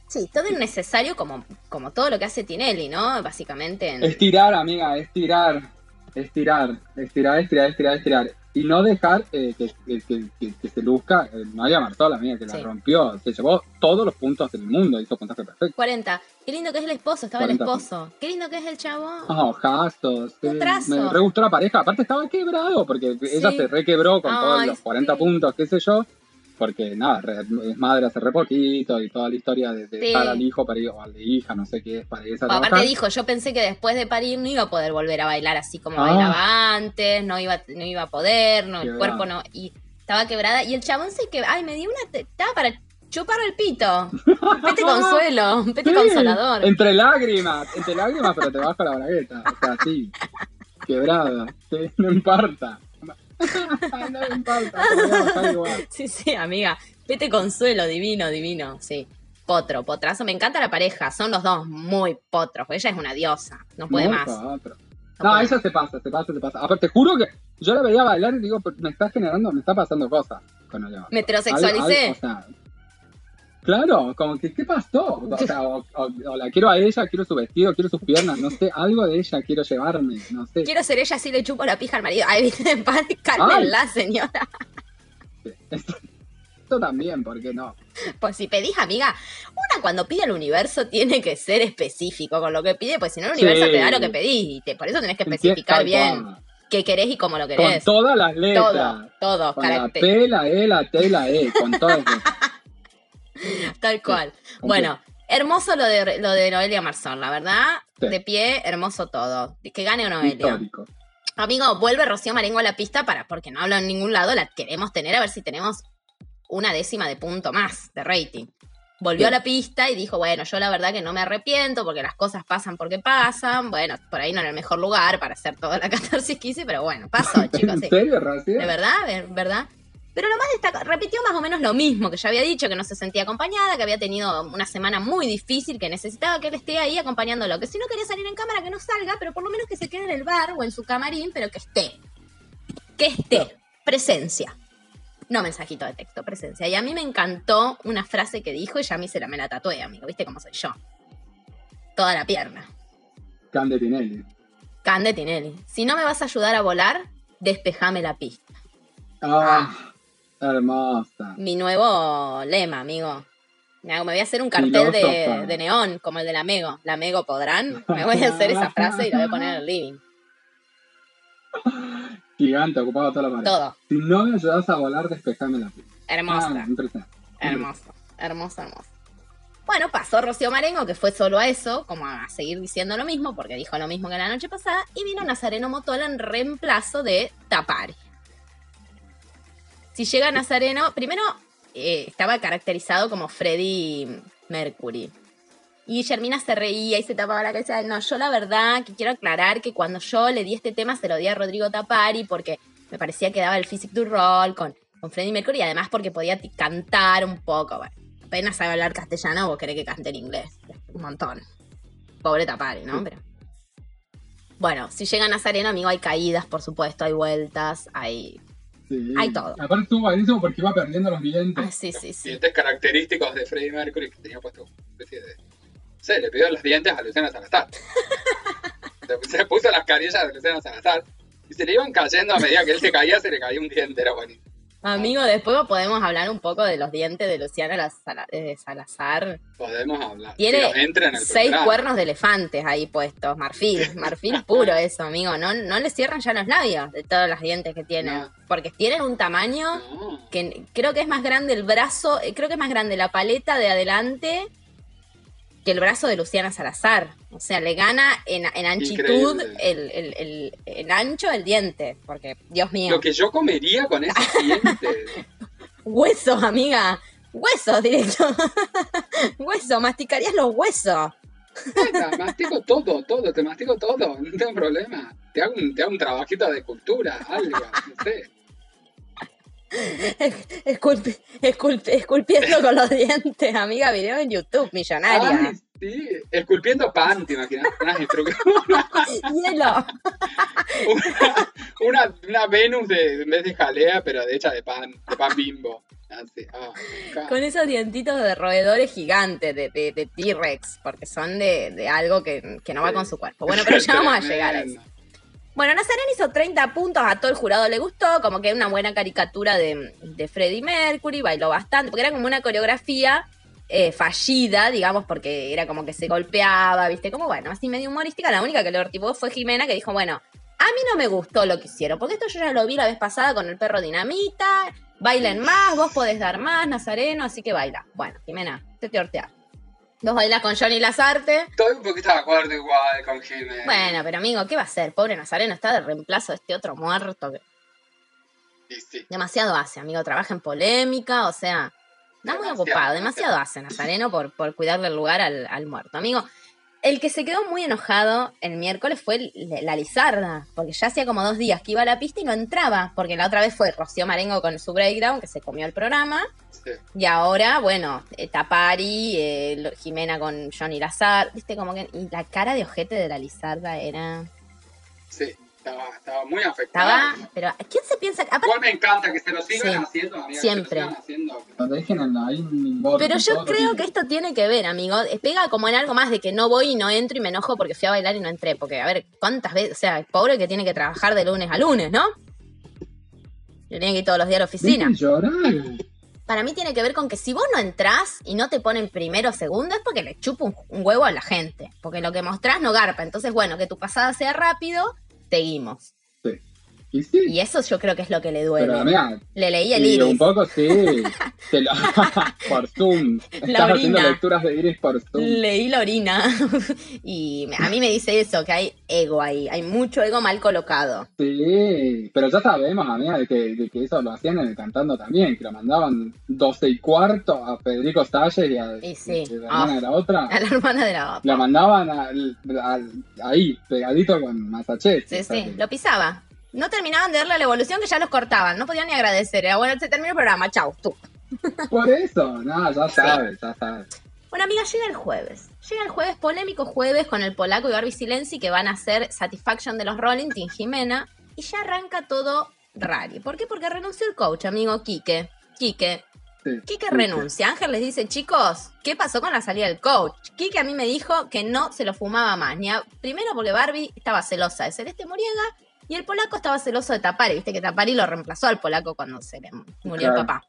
Sí, todo innecesario como, como todo lo que hace Tinelli, ¿no? Básicamente en... Estirar, amiga, estirar. Estirar, estirar, estirar, estirar, estirar. y no dejar eh, que, que- que- que- se luzca eh, Noelia Marzol, amiga, que Sí. la rompió. Se llevó todos los puntos del mundo, hizo puntaje perfecto. 40. Qué lindo que es el esposo, estaba 40 el esposo. Qué lindo que es el chabón. Oh. Un trazo. Me re gustó la pareja. Aparte estaba quebrado, porque ella se requebró con todos los 40 sí. puntos, qué sé yo. Porque nada, es madre hace re poquito y toda la historia de, de Sí. al hijo para ir, o al de hija, no sé qué es, para irse a O aparte trabajar. dijo, yo pensé que después de parir no iba a poder volver a bailar así como Ah. bailaba antes, no iba, no iba a poder, no, el cuerpo no, y estaba quebrada. Y el chabón se que, ay, me dio una, estaba para chupar el pito. Pete consuelo, pete Sí, consolador. Entre lágrimas, entre lágrimas, pero te baja la bragueta. O sea, sí, quebrada. Sí, no importa. No me importa, igual. Sí, sí, amiga. Pete consuelo, divino, divino, sí. Potro, potrazo. Me encanta la pareja, son los dos muy potros. Ella es una diosa, no puede Muy más. No No, ella se pasa, se pasa, se pasa. Aparte, te juro que yo la veía bailar y digo, me está generando, me está pasando cosas con ella. Me heterosexualicé. O sea, claro, como que, ¿qué pasó? O, sea, o, o- o la quiero a ella, quiero su vestido, quiero sus piernas, no sé, algo de ella quiero llevarme, no sé. Quiero ser ella, así le chupo la pija al marido. Ay, viste, padre, cálmenla, señora. Esto, esto también, ¿por qué no? Pues si pedís, amiga, una cuando pide al universo tiene que ser específico con lo que pide, pues si no el universo Sí. te da lo que pedís. Y te- por eso tenés que especificar bien qué querés y cómo lo Con querés. todas las letras. Todo, todo, Con la P, la E, la T, la E, con letras. tal cual. Bueno, hermoso lo de, lo de Noelia Marzón, la verdad. Sí. De pie, hermoso todo. Que gane Noelia. Histórico. Amigo, vuelve Rocío Marengo a la pista para, porque no habla en ningún lado, la queremos tener a ver si tenemos una décima de punto más de rating. Volvió a la pista y dijo, bueno, yo la verdad que no me arrepiento porque las cosas pasan porque pasan. Bueno, por ahí no en el mejor lugar para hacer toda la catarsis que hice, pero bueno, pasó, chicos. ¿En sí. serio, Rocío? De verdad, de verdad. Pero lo más destacado, repitió más o menos lo mismo que ya había dicho, que no se sentía acompañada, que había tenido una semana muy difícil, que necesitaba que él esté ahí acompañándolo. Que si no quería salir en cámara, que no salga, pero por lo menos que se quede en el bar o en su camarín, pero que esté. Que esté. Presencia. No mensajito de texto, presencia. Y a mí me encantó una frase que dijo y ya a mí se la me la tatué, amigo. ¿Viste cómo soy yo? Toda la pierna. Cande Tinelli. Cande Tinelli. Si no me vas a ayudar a volar, despejame la pista. Ah, hermosa. mi nuevo lema, amigo. Me voy a hacer un cartel de, neón, como el de la Mego. La Mego podrán. Me voy a hacer esa frase y la voy a poner en el living. Gigante, ocupado toda la pared. Todo. Si no me ayudas a volar, despejame la pista. Hermosa. Ah, impresionante. Hermoso. Hermoso, hermoso. Bueno, pasó Rocío Marengo, que fue solo a eso, como a seguir diciendo lo mismo, porque dijo lo mismo que la noche pasada, y vino Nazareno Motola en reemplazo de Tapari. Si llega Nazareno, primero eh, estaba caracterizado como Freddie Mercury. Y Germina se reía y se tapaba la cabeza. No, yo la verdad que quiero aclarar que cuando yo le di este tema se lo di a Rodrigo Tapari porque me parecía que daba el physic du rol con, con Freddie Mercury y además porque podía cantar un poco. Bueno, apenas sabe hablar castellano, vos querés que cante en inglés. Un montón. Pobre Tapari, ¿no? Pero. Bueno, si llega Nazareno, amigo, hay caídas, por supuesto, hay vueltas, hay. Sí. Hay todo. Aparte estuvo buenísimo porque iba perdiendo los dientes. Ah, sí, sí, sí. Dientes característicos de Freddie Mercury que tenía puesto una especie de. Sé, le pidió los dientes a Luciana Salazar. se, se puso las carillas de Luciana Salazar y se le iban cayendo a medida que él se caía, se le caía un diente, era buenísimo. Amigo, después podemos hablar un poco de los dientes de Luciana eh, Salazar. Podemos hablar. Tiene Pero entra en el Seis programa. cuernos de elefantes ahí puestos, marfil, marfil puro eso, amigo. No, no le cierran ya los labios de todos los dientes que tiene. No. Porque tienen un tamaño No. que creo que es más grande el brazo, eh, creo que es más grande la paleta de adelante que el brazo de Luciana Salazar. O sea, le gana en, en anchitud el, el, el, el ancho del diente. Porque, Dios mío, Lo que yo comería con esos dientes. huesos, amiga. Huesos, directo. Huesos, masticarías los huesos. Nada, mastico todo, todo, te mastico todo, no tengo problema. Te hago un, te hago un trabajito de cultura, algo, no sé. Esculpi- esculpi- esculpiendo con los dientes, amiga. Video en YouTube, millonaria. Ay, sí, esculpiendo pan, ¿te imaginas? Instru- Hielo. una, una, una Venus de, en vez de jalea, pero de hecha de pan, de pan bimbo. Así, ah, Con esos dientitos de roedores gigantes, de, de, de T-Rex, porque son de, de algo que, que no va con su cuerpo. Bueno, pero ya vamos a llegar a eso. Bueno, Nazareno hizo 30 puntos, a todo el jurado le gustó, como que una buena caricatura de, de Freddie Mercury, bailó bastante, porque era como una coreografía eh, fallida, digamos, porque era como que se golpeaba, viste, como bueno, así medio humorística. La única que lo artipó fue Jimena, que dijo, bueno, a mí no me gustó lo que hicieron, porque esto yo ya lo vi la vez pasada con el perro dinamita, bailen más, vos podés dar más, Nazareno, así que baila. Bueno, Jimena, te te ortea. Vos bailás con Johnny Lazarte. Estoy un poquito de acuerdo igual con Jiménez. Bueno, pero amigo, ¿qué va a hacer? Pobre Nazareno está de reemplazo de este otro muerto. que Y sí. Demasiado hace, amigo. Trabaja en polémica, o sea, está muy Demasiado, ocupado. Demasiado hace Nazareno por, por cuidarle el lugar al, al muerto. Amigo, el que se quedó muy enojado el miércoles fue el- la Lizarda, porque ya hacía como dos días que iba a la pista y no entraba, porque la otra vez fue Rocío Marengo con su breakdown, que se comió el programa, Sí. y ahora, bueno, eh, Tapari, eh, Jimena con Johnny Lazar, viste, como que. Y la cara de ojete de la Lizarda era. Sí, estaba, estaba muy afectada. Estaba. Pero, ¿quién se piensa? Aparte, Igual me encanta que se lo sigan Sí, haciendo, amiga, siempre. Que lo sigan haciendo. No dejen en- ahí un borde, Pero yo creo que esto tiene que ver, amigo. Eh, Pega como en algo más de que no voy y no entro y me enojo porque fui a bailar y no entré. Porque, a ver, ¿cuántas veces? O sea, el pobre que tiene que trabajar de lunes a lunes, ¿no? Yo tenía que ir todos los días a la oficina. Llorar. Para mí tiene que ver con que si vos no entrás y no te ponen primero o segundo es porque le chupa un, un huevo a la gente. Porque lo que mostrás no garpa. Entonces, bueno, que tu pasada sea rápido, seguimos. Y sí, Y eso yo creo que es lo que le duele. pero le leí el iris. un poco sí. Lo- por Zoom. Estás haciendo lecturas de iris por Zoom. Leí la orina. y a mí me dice eso, que hay ego ahí. Hay mucho ego mal colocado. Sí, pero ya sabemos, amiga, de que, de que eso lo hacían en el cantando también, que lo mandaban 12 y cuarto a Federico Salles y a Y sí. y la hermana Ah. de la otra. A la hermana de la otra. La mandaban al- ahí, pegadito con Massachusetts. Sí, sí, que- lo pisaba. No terminaban de darle la evolución que ya los cortaban. No podían ni agradecer. Era bueno, se terminó el programa. Chau, tú. Por eso, no, ya sabes, ya sabes. Bueno, amiga, llega el jueves. Llega el jueves, polémico jueves, con el polaco y Barbie Silenzi que van a hacer Satisfaction de los Rolling, Team Jimena. Y ya arranca todo rari. ¿Por qué? Porque renunció el coach, amigo Quique. Quique. Sí, Quique sí, renuncia. Ángel les dice, chicos, ¿qué pasó con la salida del coach? Quique a mí me dijo que no se lo fumaba más. Ni a- Primero porque Barbie estaba celosa de Celeste Muriega y el polaco estaba celoso de Tapari. Viste que Tapari lo reemplazó al polaco cuando se le murió el papá.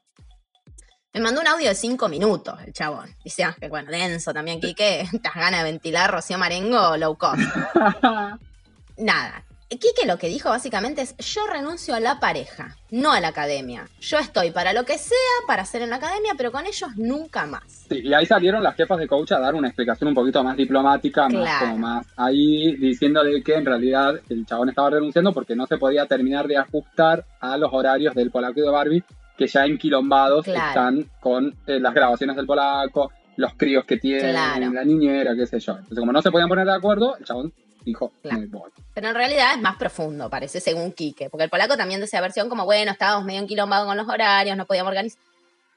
Me mandó un audio de cinco minutos el chabón. Dice Ángel, bueno, denso también, Quique. Estas ganas de ventilar Rocío Marengo low cost. Nada. Quique lo que dijo básicamente es, yo renuncio a la pareja, no a la academia. Yo estoy para lo que sea, para hacer en la academia, pero con ellos nunca más. Sí, y ahí salieron las jefas de coach a dar una explicación un poquito más diplomática, más como más ahí, diciéndole que en realidad el chabón estaba renunciando porque no se podía terminar de ajustar a los horarios del polaco y de Barbie, que ya enquilombados Claro. están con eh, las grabaciones del polaco, los críos que tiene, Claro. la niñera, qué sé yo. Entonces, como no se podían poner de acuerdo, el chabón dijo, Claro. me voy. Pero en realidad es más profundo, parece, según Quique. Porque el polaco también de esa versión como, bueno, estábamos medio enquilombados con los horarios, no podíamos organizar.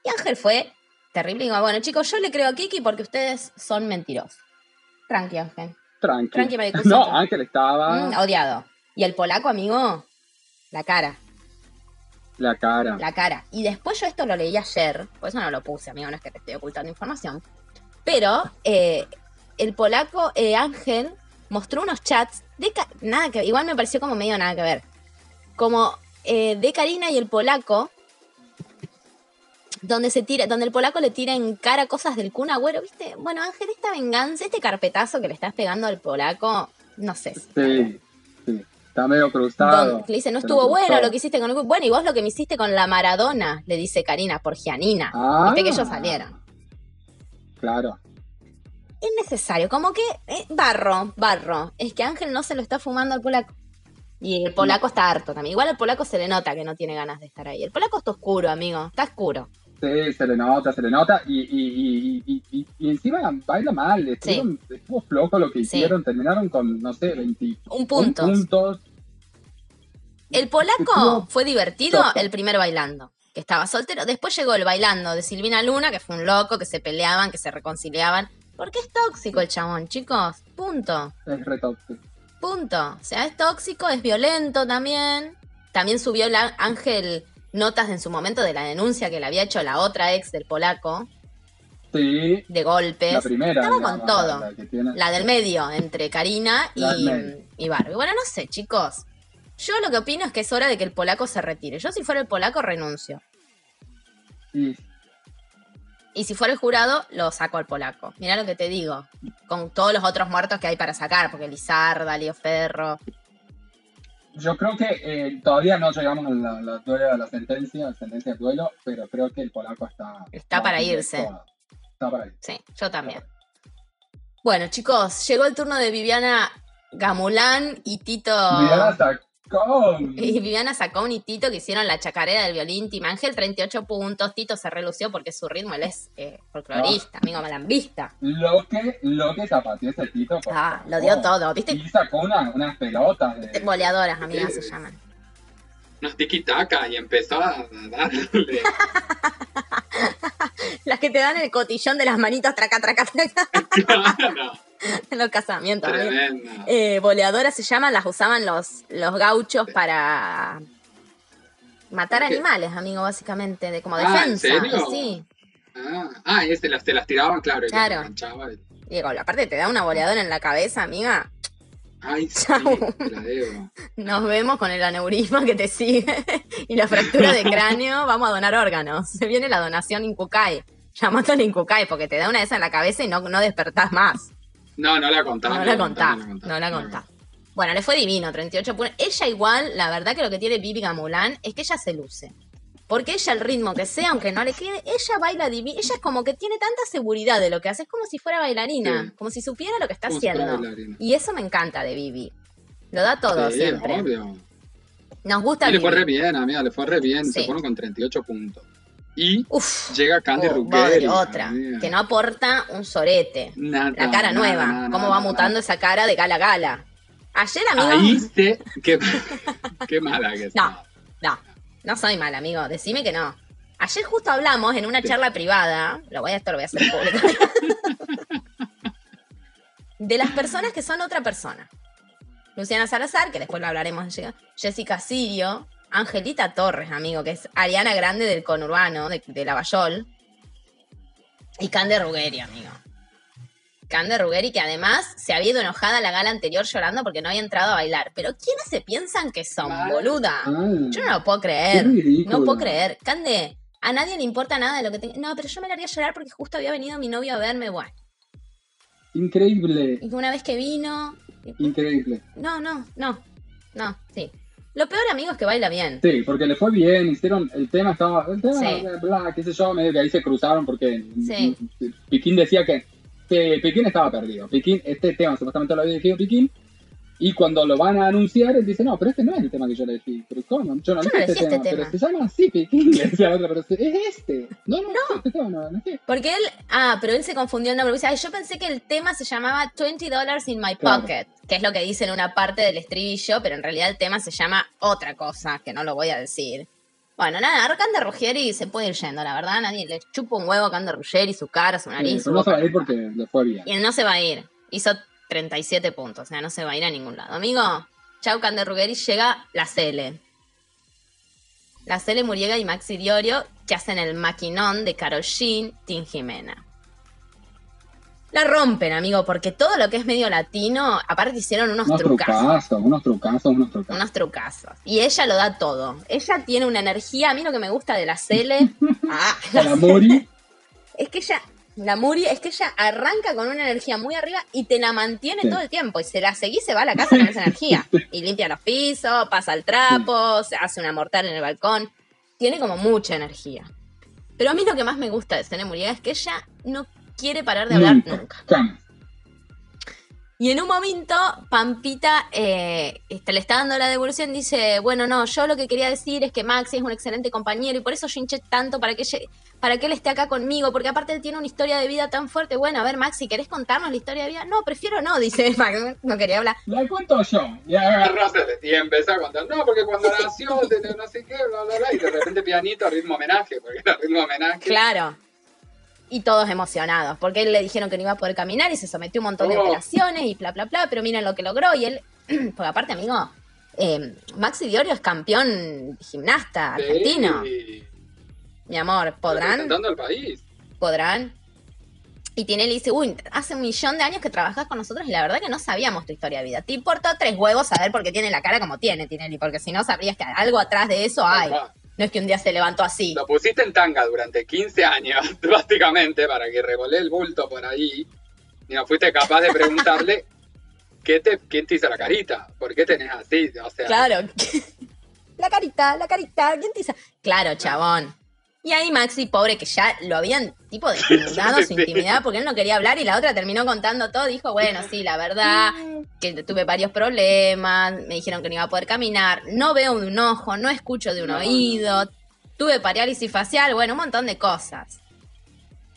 Y Ángel fue terrible. Y digo, bueno, chicos, yo le creo a Kiki porque ustedes son mentirosos. Tranqui, Ángel. Tranqui. Tranqui. No, Ángel estaba Mm, odiado. Y el polaco, amigo, la cara. la cara. la cara. Y después yo esto lo leí ayer, por eso no lo puse, amigo, no es que te estoy ocultando información. Pero eh, el polaco eh, Ángel mostró unos chats de nada que igual me pareció como medio nada que ver. Como eh, de Karina y el polaco, donde se tira, donde el polaco le tira en cara cosas del Kun Agüero, ¿viste? Bueno, Ángel, esta venganza, este carpetazo que le estás pegando al polaco, no sé. Sí, sí. Está medio cruzado. Don- le dice, no estuvo bueno cruzado. lo que hiciste con el Bueno, y vos lo que me hiciste con la Maradona, le dice Karina, por Gianina. Ah. Viste que ellos salieron. Claro. Es necesario, como que, eh, barro, barro. Es que Ángel no se lo está fumando al polaco. Y el polaco está harto también. Igual al polaco se le nota que no tiene ganas de estar ahí. El polaco está oscuro, amigo. Está oscuro. Sí, se le nota, se le nota. Y, y, y, y, y, y encima baila mal. Estuvieron, Estuvo flojo lo que Sí. hicieron. Terminaron con, no sé, 20 Un punto. puntos. El polaco Estuvo fue divertido el primer bailando, que estaba soltero. Después llegó el bailando de Silvina Luna, que fue un loco, que se peleaban, que se reconciliaban. Porque es tóxico el chabón, chicos. Punto. Es re tóxico. Punto. O sea, es tóxico, es violento también. También subió Ángel notas en su momento de la denuncia que le había hecho la otra ex del polaco, Sí, de golpes. la primera. Estaba digamos, con todo. La, del medio, entre Karina y, y Barbie. Bueno, no sé, chicos. Yo lo que opino es que es hora de que el polaco se retire. Yo si fuera el polaco renuncio. Y Y si fuera el jurado, lo saco al polaco. Mirá lo que te digo. Con todos los otros muertos que hay para sacar, porque Lizarda, Lío Ferro. yo creo que eh, todavía no llegamos a la, la, duelo- a la sentencia, a la sentencia de duelo, pero creo que el polaco está... Está para irse. Está para irse. Sí, yo también. Bueno, chicos, llegó el turno de Viviana Gamulán y Tito. Sacón. Y Viviana Sacón y Tito que hicieron la chacarera del violín. Tim Ángel, 38 puntos. Tito se relució porque su ritmo, él es eh, folclorista, amigo malambista. Lo que, lo que zapateó ese tito. por Ah, favor. lo dio todo, ¿viste? Y sacó una- unas pelotas de... Boleadoras, amigas, se llaman. Unos tiki-taka y empezó a darle. Las que te dan el cotillón de las manitos, traca, traca, traca, Claro, en los casamientos. Eh, boleadoras se llaman, las usaban los, los gauchos para matar animales, amigo, básicamente, de como Ah, ¿en defensa. serio? Sí. Ah, ah, y este, las, te las tiraban, claro, y Claro. las y- Diego, aparte te da una boleadora en la cabeza, amiga. Ay, sí, te la debo. Nos vemos con el aneurisma que te sigue y la fractura de cráneo. Vamos a donar órganos. Se viene la donación Incucay. Llamate al Incucay porque te da una de esas en la cabeza y no, no despertás más. No, no la contaba. No la contás. No la contás. Bueno, le fue divino, 38 puntos. Ella igual, la verdad que lo que tiene Vivi Gamulán es que ella se luce. Porque ella, el ritmo que sea, aunque no le quede, ella baila divino. Ella es como que tiene tanta seguridad de lo que hace. Es como si fuera bailarina. Sí. Como si supiera lo que está Como haciendo. Y eso me encanta de Vivi. Lo da todo Sí, siempre. obvio. Nos gusta Y le fue re bien, amiga, le fue re bien. Sí. Se fueron con 38 puntos. Y Uf. llega Candy Oh, Ruggeri. otra, amiga. que no aporta un sorete. Nada, La cara nada, nueva, nada, cómo va mutando esa cara de gala a gala. Ayer, amigo, Ahí se. Qué, qué mala que está. No. No, soy mal, amigo, decime que no. Ayer justo hablamos en una charla privada, lo voy a esto lo voy a hacer público, de las personas que son otra persona. Luciana Salazar, que después lo hablaremos, Jessica Sirio, Angelita Torres, amigo, que es Ariana Grande del conurbano, de, de Lavallol, y Cande Ruggeri, amigo. Cande Ruggeri, que además se había ido enojada a la gala anterior llorando porque no había entrado a bailar. Pero ¿quiénes se piensan que son, Mal. boluda? Yo no lo puedo creer. No puedo creer. Cande, a nadie le importa nada de lo que tenga. No, pero yo me largué a llorar porque justo había venido mi novio a verme. Bueno, Increíble, y una vez que vino. increíble. No, no, no. No, sí. Lo peor, amigo, es que baila bien. Sí, porque le fue bien, hicieron, el tema estaba, el tema, Sí. bla, qué sé yo, medio que ahí se cruzaron porque Sí. Piquín decía que, que Piquín estaba perdido. Piquín, este tema supuestamente lo había elegido Piquín, y cuando lo van a anunciar, él dice, no, pero este no es el tema que yo elegí. Pero ¿cómo? Yo no Yo no este, este tema, pero se llama así, Piquín, le decía la otra, pero es este. No, no, no. este tema no lo elegí. Porque él. Ah, pero él se confundió el nombre. Dice, "Ay, yo pensé que el tema se llamaba 20 dollars in my Claro. pocket. Que es lo que dice en una parte del estribillo, pero en realidad el tema se llama otra cosa, que no lo voy a decir. Bueno, nada, Cande Ruggeri se puede ir yendo, la verdad. Nadie le chupa un huevo a Cande Ruggeri, su cara, su Sí, nariz, su no se va a ir porque le fue bien. Y no se va a ir. Hizo 37 puntos, o sea, no se va a ir a ningún lado. Amigo, chau Cande Ruggeri, llega la Cele. La Cele Muriega y Maxi Diorio, que hacen el maquinón de Karol Jean, Tim Jimena. La rompen, amigo, porque todo lo que es medio latino, aparte hicieron unos, Unos trucazos. trucazos, unos trucazos, unos trucazos. Unos trucazos. Y ella lo da todo. Ella tiene una energía. A mí lo que me gusta de la Cele. ah, la Para Mori, es que ella, la Muri, es que ella arranca con una energía muy arriba y te la mantiene Sí. todo el tiempo. Y se la seguís, se va a la casa con esa energía. Y limpia los pisos, pasa el trapo, se hace una mortal en el balcón. Tiene como mucha energía. Pero a mí lo que más me gusta de Sene Muriel es que ella no quiere parar de hablar nunca. Y en un momento, Pampita eh, este, le está dando la devolución, dice, bueno, no, yo lo que quería decir es que Maxi es un excelente compañero y por eso yo hinché tanto para que, para que él esté acá conmigo, porque aparte él tiene una historia de vida tan fuerte. Bueno, a ver, Maxi, ¿querés contarnos la historia de vida? No, prefiero no, dice Max, no quería hablar. La cuento yo. Y agarra- Agarraste y empezó a contar, no, porque cuando nació, no sé qué, bla, bla, bla, y de repente pianito, ritmo homenaje, porque era ritmo homenaje. Claro. Y todos emocionados, porque él le dijeron que no iba a poder caminar y se sometió a un montón de Oh. operaciones y bla, bla, bla, pero miren lo que logró. Y él, porque aparte, amigo, eh, Maxi Diorio es campeón gimnasta Sí. argentino. Mi amor, ¿podrán? Al país. ¿Podrán? Y Tinelli dice, uy, hace un millón de años que trabajas con nosotros y la verdad que no sabíamos tu historia de vida. Te importó tres huevos saber por qué tiene la cara como tiene Tinelli, porque si no sabrías que algo atrás de eso hay. No es que un día se levantó así. Lo pusiste en tanga durante 15 años, básicamente, para que revolé el bulto por ahí. Y no fuiste capaz de preguntarle ¿qué te, quién te hizo la carita. ¿Por qué tenés así? O sea, Claro. la carita, la carita, ¿quién te hizo? Claro, chabón. Y ahí Maxi, pobre, que ya lo habían tipo desnudado su intimidad porque él no quería hablar y la otra terminó contando todo. Dijo, bueno, sí, la verdad, que tuve varios problemas, me dijeron que no iba a poder caminar, no veo de un ojo, no escucho de un No, no. oído, tuve parálisis facial, bueno, un montón de cosas.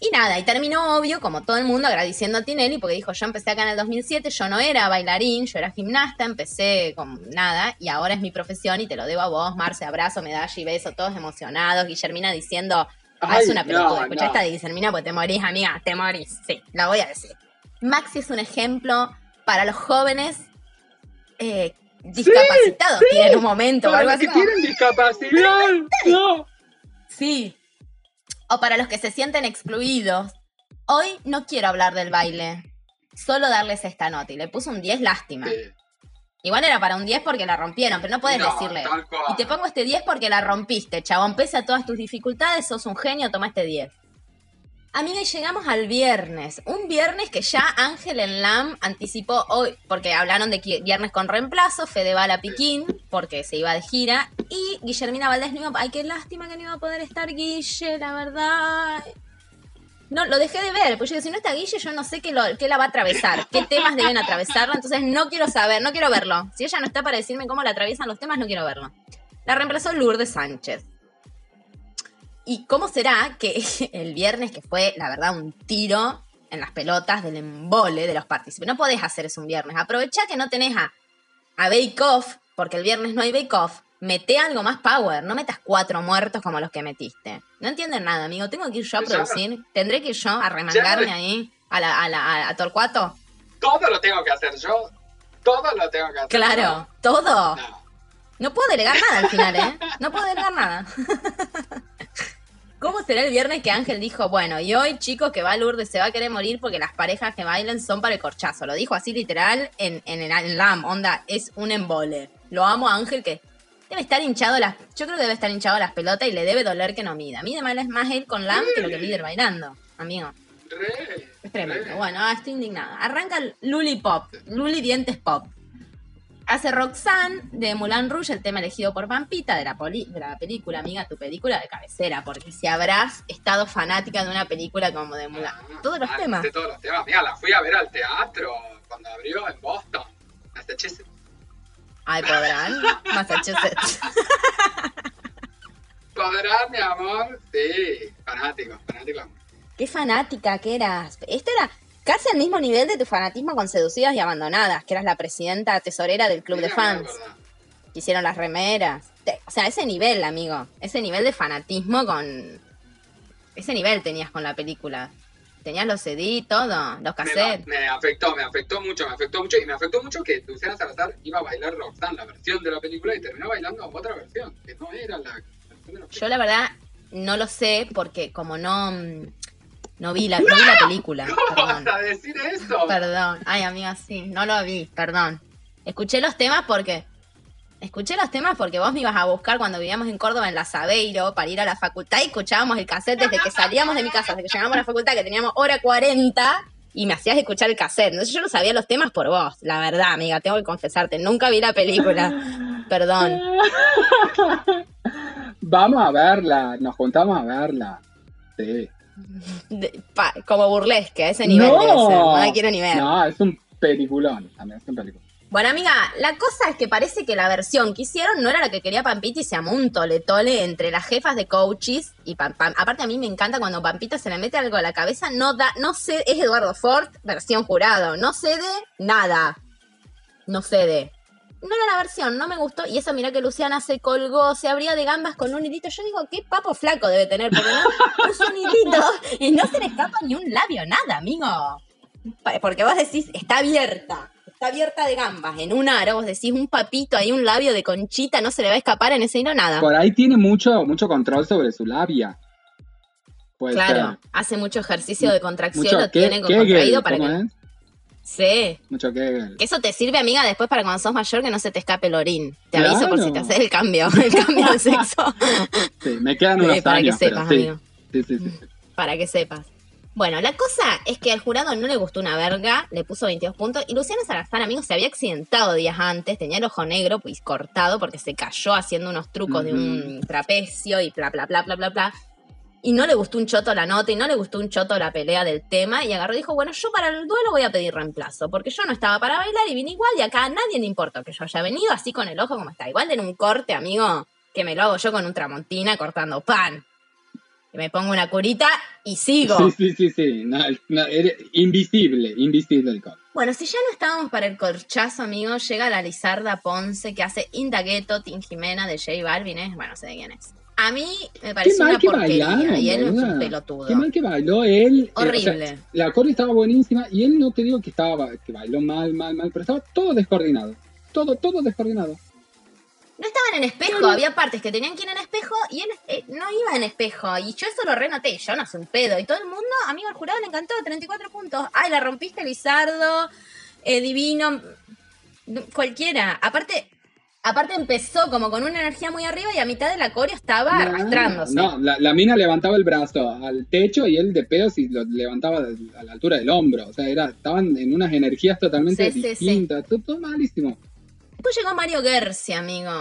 Y nada, y terminó obvio, como todo el mundo, agradeciendo a Tinelli, porque dijo, yo empecé acá en el 2007, yo no era bailarín, yo era gimnasta, empecé con nada, y ahora es mi profesión y te lo debo a vos, Marce, abrazo, medalla y beso, todos emocionados, Guillermina diciendo, ah, es Ay, una no, pelotuda, no. esta de Guillermina, pues te morís, amiga, te morís, sí, la voy a decir. Maxi es un ejemplo para los jóvenes eh, discapacitados, que en un momento o para algo los así. que como- tienen discapacidad. No. Sí. O para los que se sienten excluidos. Hoy no quiero hablar del baile. Solo darles esta nota. Y le puse un 10 lástima. Sí. Igual era para un 10 porque la rompieron, pero no puedes No, decirle. Y te pongo este 10 porque la rompiste, chabón. Pese a todas tus dificultades, sos un genio, toma este 10. Amiga, llegamos al viernes. Un viernes que ya Ángel en LAM anticipó hoy, porque hablaron de viernes con reemplazo, Fedeval a Piquín, porque se iba de gira, y Guillermina Valdés no iba Ay, qué lástima que no iba a poder estar Guille, la verdad. No, lo dejé de ver, pues yo si no está Guille, yo no sé qué, lo, qué la va a atravesar, qué temas deben atravesarla, entonces no quiero saber, no quiero verlo. Si ella no está para decirme cómo la atraviesan los temas, no quiero verlo. La reemplazó Lourdes Sánchez. ¿Y cómo será que el viernes, que fue, la verdad, un tiro en las pelotas del embole de los participantes? No podés hacer eso un viernes. Aprovechá que no tenés a, a Bake Off, porque el viernes no hay Bake Off. Mete algo más power, no metas cuatro muertos como los que metiste. No entienden nada, amigo. Tengo que ir yo a producir. Tendré que ir yo a remangarme ahí a, la, a, la, a- Torcuato. Todo lo tengo que hacer yo. Todo lo tengo que hacer Claro, todo. No. No puedo delegar nada al final, ¿eh? No puedo delegar nada. ¿Cómo será el viernes que Ángel dijo, bueno, y hoy chicos que va Lourdes se va a querer morir porque las parejas que bailan son para el corchazo? Lo dijo así literal en, en, el- en LAM, onda, es un embole. Lo amo a Ángel que debe estar hinchado las... Yo creo que debe estar hinchado las pelotas y le debe doler que no mida. Mide mal es más él con LAM que lo que él bailando, amigo. Re, Es tremendo. re. Bueno, ah, estoy indignada. Arranca Luli Pop. Luli Dientes Pop. Hace Roxanne de Mulan Rouge, el tema elegido por Pampita de la, poli- de la película, amiga, tu película de cabecera. Porque si habrás estado fanática de una película como de Mulan. Todos los ah, temas. de todos los temas. Mira, la fui a ver al teatro cuando abrió en Boston, Massachusetts. Ay, podrán. Massachusetts. ¿Podrán, mi amor? Sí, fanático, fanático. Qué fanática que eras. Esto era casi al mismo nivel de tu fanatismo con Seducidas y Abandonadas, que eras la presidenta tesorera del club de fans. que hicieron las remeras. Te- O sea, ese nivel, amigo. Ese nivel de fanatismo con. Ese nivel tenías con la película. Tenías los CD, todo, los cassettes. me afectó, me afectó mucho, me afectó mucho. Y me afectó mucho que Luciana Salazar iba a bailar Roxanne, la versión de la película, y terminó bailando otra versión, que no era la versión de la Yo la verdad no lo sé porque como no. No vi la, no vi la película. ¿Cómo Perdón. vas a decir eso? Perdón. Ay, amiga, sí, no lo vi, perdón. Escuché los temas porque. Escuché los temas porque vos me ibas a buscar cuando vivíamos en Córdoba en la Sabeiro para ir a la facultad y escuchábamos el cassette desde que salíamos de mi casa, desde que llegamos a la facultad, que teníamos hora 40 y me hacías escuchar el cassette. Entonces yo no sabía los temas por vos, la verdad, amiga, tengo que confesarte. Nunca vi la película. Perdón. Vamos a verla, nos juntamos a verla. Sí. De- pa- como burlesque, a ese nivel debe ser. No la quiero ni ver. No, es un peliculón. También es un peliculón. Bueno, amiga, la cosa es que parece que la versión que hicieron no era la que quería Pampita y se amó un tole tole entre las jefas de coaches y Pam Pam. Aparte a mí me encanta cuando Pampita se le mete algo a la cabeza, no da, no sé, es Eduardo Ford, versión jurado, no cede nada. No cede. No era la versión, no me gustó. Y eso, mira que Luciana se colgó, se abría de gambas con un hilito. Yo digo, qué papo flaco debe tener, porque no usa un hilito y no se le escapa ni un labio, nada, amigo. Porque vos decís, está abierta, está abierta de gambas. En un aro, vos decís, un papito ahí, un labio de conchita, no se le va a escapar en ese hilo nada. Por ahí tiene mucho, mucho control sobre su labia. Puede Claro, ser. hace mucho ejercicio de contracción, Mucho lo tiene contraído para ¿cómo que. es? Sí. Mucho Kegel. Que eso te sirve, amiga, después para cuando sos mayor que no se te escape el orín. Te aviso por si te haces el cambio, el cambio de sexo. Sí, me quedan unos para años, que sepas, pero amigo. Sí, sí, sí. Para que sepas. Bueno, la cosa es que al jurado no le gustó una verga, le puso 22 puntos. Y Luciano Salazar, amigo, se había accidentado días antes, tenía el ojo negro, pues cortado, porque se cayó haciendo unos trucos de un trapecio y bla, bla, bla, bla, bla, bla. Y no le gustó un choto la nota y no le gustó un choto la pelea del tema. Y agarró y dijo: Bueno, yo para el duelo voy a pedir reemplazo, porque yo no estaba para bailar y vine igual. Y acá a nadie le importa que yo haya venido así con el ojo como está. Igual en un corte, amigo, que me lo hago yo con un tramontina cortando pan. Y me pongo una curita y sigo. Sí, sí, sí, sí. No, no, era invisible, invisible el corte. Bueno, si ya no estábamos para el corchazo, amigo, llega la Lizarda Ponce que hace Indagueto, Tim Jimena de J Balvin, ¿eh? bueno, sé de quién es. A mí me pareció una que porquería bailaron, y él es boluda. un pelotudo. Qué mal que bailó él. eh, o sea, Horrible. la core estaba buenísima y él no te digo que estaba que bailó mal, mal, mal, pero estaba todo descoordinado. Todo, todo descoordinado. No estaban en espejo, había partes que tenían que ir en espejo y él eh, no iba en espejo. Y yo eso lo renoté, yo no soy un pedo. Y todo el mundo, amigo, al jurado le encantó, 34 puntos. Ay, la rompiste, Lizardo, eh, divino, cualquiera. Aparte, aparte empezó como con una energía muy arriba y a mitad de la coreo estaba No, arrastrándose. No, la, la mina levantaba el brazo al techo y él de pedos y lo levantaba a la altura del hombro. O sea, era, estaban en unas energías totalmente Sí, sí, sí. distintas. Todo, todo malísimo. Después llegó Mario Gersi, amigo.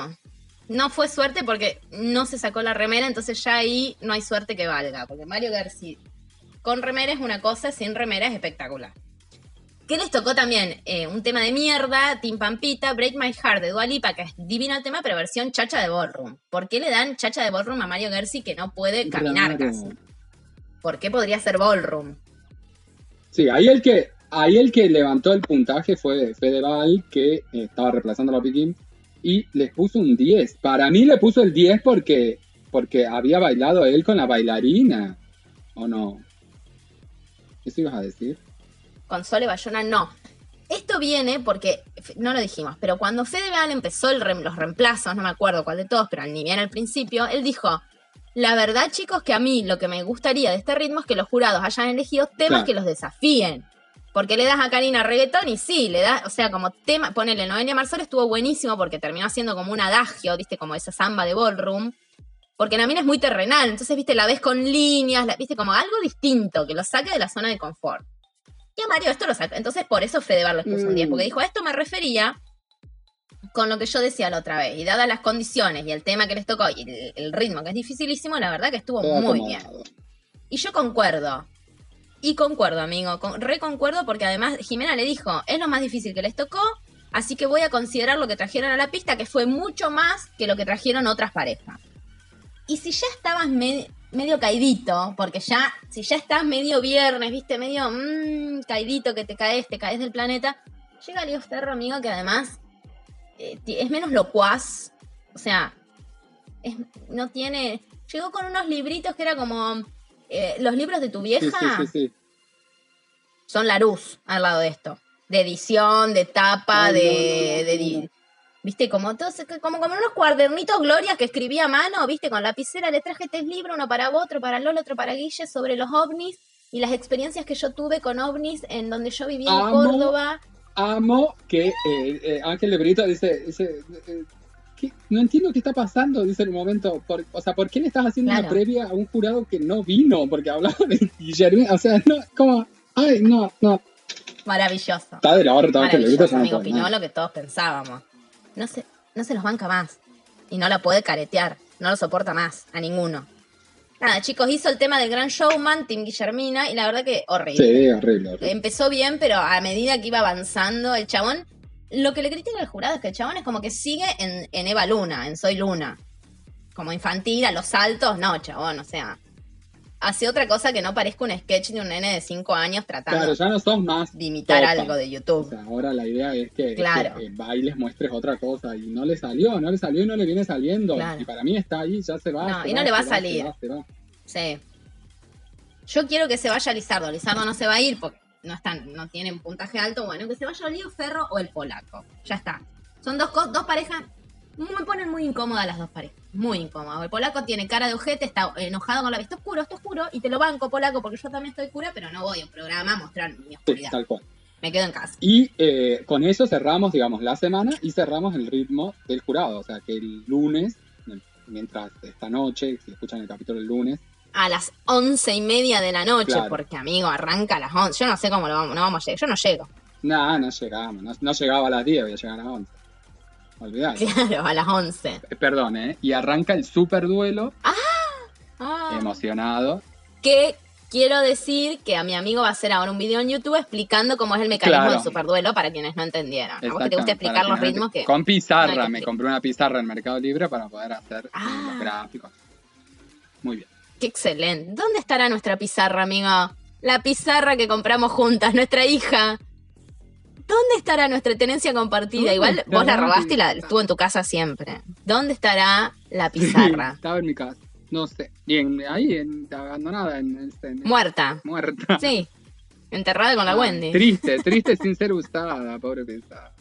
No fue suerte porque no se sacó la remera, entonces ya ahí no hay suerte que valga. Porque Mario Gersi con remera es una cosa, sin remera es espectacular. ¿Qué les tocó también? Eh, un tema de mierda, Tim Pampita, Break My Heart de Dua Lipa, que es divino el tema, pero versión chacha de ballroom. ¿Por qué le dan chacha de ballroom a Mario Gersi que no puede caminar casi? ¿Por qué podría ser ballroom? Sí, ahí el que, ahí el que levantó el puntaje fue Fedeval, que eh, estaba reemplazando a la Piquín, y les puso un 10. Para mí le puso el 10 porque, porque había bailado él con la bailarina. ¿O no? ¿Eso ibas a decir? Con Sole Bayona, no. Esto viene porque, no lo dijimos, pero cuando Fedeval empezó el rem- los reemplazos, no me acuerdo cuál de todos, pero ni bien al principio, él dijo, la verdad chicos que a mí lo que me gustaría de este ritmo es que los jurados hayan elegido temas Claro. que los desafíen. Porque le das a Karina reggaetón y sí, le das, o sea, como tema, ponele, Noelia Marzol estuvo buenísimo porque terminó haciendo como un adagio, viste, como esa samba de ballroom. Porque la mina es muy terrenal, entonces, viste, la ves con líneas, la, viste, como algo distinto, que lo saque de la zona de confort. Mario esto lo saca. Entonces, por eso Fedeval les puso un 10, Mm. porque dijo, a esto me refería con lo que yo decía la otra vez. Y dadas las condiciones y el tema que les tocó y el, el ritmo, que es dificilísimo, la verdad que estuvo muy bien. Y yo concuerdo. Y concuerdo, amigo. Con, reconcuerdo porque además Jimena le dijo, es lo más difícil que les tocó, así que voy a considerar lo que trajeron a la pista, que fue mucho más que lo que trajeron otras parejas. Y si ya estabas me- medio caidito, porque ya, si ya estás medio viernes, viste, medio mmm, caidito, que te caes, te caes del planeta, llega Leo Ferro, amigo, que además eh, es menos locuaz. O sea, es- no tiene. Llegó con unos libritos que era como. eh, los libros de tu vieja sí, sí, sí. son la luz al lado de esto. De edición, de tapa, Ay, de. no, no, no, de no, di- no. Viste, como todos, como, como unos cuadernitos glorias que escribía a mano, viste, con lapicera le traje tres libros, uno para vos, otro para Lola, otro para Guille, sobre los ovnis y las experiencias que yo tuve con ovnis en donde yo vivía en. Córdoba. Amo que eh, eh, Ángel de Brito dice, dice eh, ¿qué? no entiendo qué está pasando, dice en un momento. Por- o sea, ¿por qué le estás haciendo Claro. una previa a un jurado que no vino? Porque hablaba de Guillermo. O sea, no, como, ay, no, no. Maravilloso. Está de la horta Ángel de Brito. Maravilloso, ya no amigo nada. Piñolo, que todos pensábamos. No se, no se los banca más. Y no la puede caretear. No lo soporta más. A ninguno. Nada, chicos, hizo el tema del gran showman, Tim Guillermina, y la verdad que horrible. Sí, horrible, horrible. Empezó bien, pero a medida que iba avanzando, el chabón. Lo que le critica al jurado es que el chabón es como que sigue en, en Eva Luna, en Soy Luna. Como infantil, a los saltos, no, chabón, o sea. Hace otra cosa que no parezca un sketch de un nene de 5 años tratando Claro, ya no sos más. de imitar topa. algo de O YouTube. sea, ahora la idea es que, Claro. que, eh, bailes, muestres otra cosa. Y no le salió, no le salió y no le viene saliendo. Claro. Y para mí está ahí, ya se va. No, se y no le va a salir. se va, se. Sí. Yo quiero que se vaya Lizardo. Lizardo no se va a ir porque no están, no tienen puntaje alto. Bueno, que se vaya Lío Ferro o el polaco. Ya está. Son dos, dos parejas Me ponen muy incómoda las dos parejas. Muy incómoda. El polaco tiene cara de ojete, está enojado con la vida. Está oscuro, está oscuro. Y te lo banco, polaco, porque yo también estoy cura, pero no voy a un programa a mostrar mi Sí, oscuridad. tal cual. Me quedo en casa. Y eh, con eso cerramos, digamos, la semana y cerramos el ritmo del jurado. O sea, que el lunes, mientras esta noche, si escuchan el capítulo el lunes, A las once y media de la noche, Claro. porque amigo, arranca a las once. Yo no sé cómo lo vamos, no vamos a llegar. Yo no llego. nada, no llegamos. No, no llegaba a las 10, voy a llegar a las 11. Olvidate. Claro, a las once. Eh, Perdón, ¿eh? Y arranca el super duelo, Ah. emocionado. que quiero decir que a mi amigo va a hacer ahora un video en YouTube explicando cómo es el mecanismo Claro. del superduelo para quienes no entendieron. A vos que te gusta explicar los no ritmos que... Con pizarra, me compré una pizarra en Mercado Libre para poder hacer Ah. los gráficos. Muy bien. Qué excelente. ¿Dónde estará nuestra pizarra, amigo? La pizarra que compramos juntas, nuestra hija. ¿Dónde estará nuestra tenencia compartida? ¿Dónde Igual vos la robaste y la estuvo en tu casa siempre. ¿Dónde estará la pizarra? Estaba en mi casa. No sé. Y en- ahí, en, abandonada, en, en- Muerta. muerta. Sí. Enterrada con la Ay, Wendy. Triste, triste sin ser usada, pobre pizarra.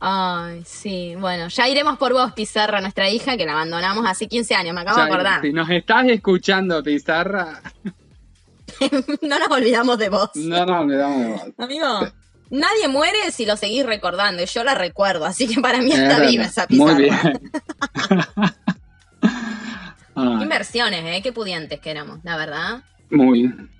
Ay, sí. Bueno, ya iremos por vos, Pizarra, nuestra hija, que la abandonamos hace 15 años, me acabo Ya, de acordar. Si nos estás escuchando, pizarra, no nos olvidamos de vos. no nos olvidamos de vos. Amigo. Nadie muere si lo seguís recordando, y yo la recuerdo, así que para mí Es está verdad. viva esa pizarra. Muy bien. Ay, Inversiones, ¿eh? Qué pudientes que éramos, la verdad. muy bien.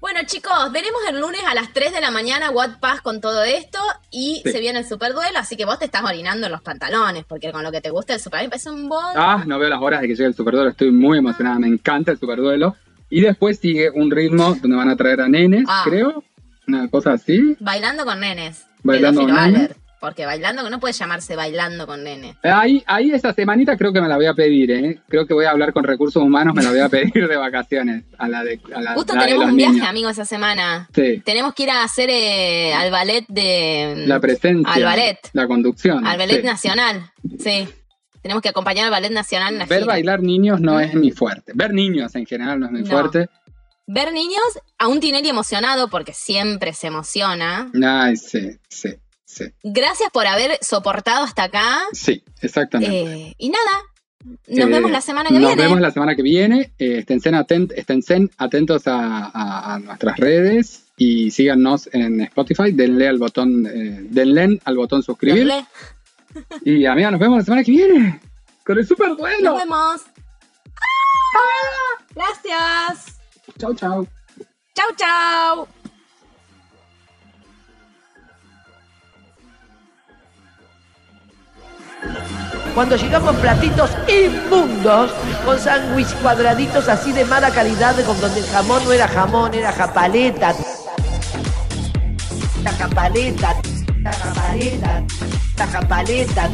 Bueno, chicos, veremos el lunes a las 3 de la mañana What Pass con todo esto y Sí. se viene el super duelo, así que vos te estás orinando en los pantalones, porque con lo que te gusta el super es un bol. Ah, no veo las horas de que llegue el superduelo, estoy muy emocionada, me encanta el superduelo. Y después sigue un ritmo donde van a traer a nenes, Ah. creo, una cosa así. Bailando con nenes. Bailando con nenes. Porque bailando, no puede llamarse bailando con nenes. Ahí, ahí esa semanita creo que me la voy a pedir, ¿eh? Creo que voy a hablar con recursos humanos, me la voy a pedir de vacaciones. A la de, a la, Justo la tenemos un viaje, niños. amigo, esa semana. Sí, Tenemos que ir a hacer eh, al ballet de... la presencia. Al ballet. La conducción. Al ballet sí. nacional, sí. Tenemos que acompañar al ballet nacional en la Ver gira. bailar niños no es mi fuerte. Ver niños en general no es mi No. fuerte. Ver niños, a un Tinelli emocionado, porque siempre se emociona. Ay, sí, sí, sí. Gracias por haber soportado hasta acá. Sí, exactamente. Eh, y nada, nos Eh, vemos la semana que Nos viene. vemos la semana que viene. Eh, atent- esténse atentos a, a- a nuestras redes y síganos en Spotify. Denle al botón, eh, denle al botón suscribir. Denle. Y amiga, nos vemos la semana que viene con el super duelo. Nos vemos. ¡Ah! Gracias. Chau, chau. Chau, chau. Cuando llegamos platitos inmundos, con sándwich cuadraditos así de mala calidad, con donde el jamón no era jamón, era japaleta. La japaleta, la japaleta, la japaleta.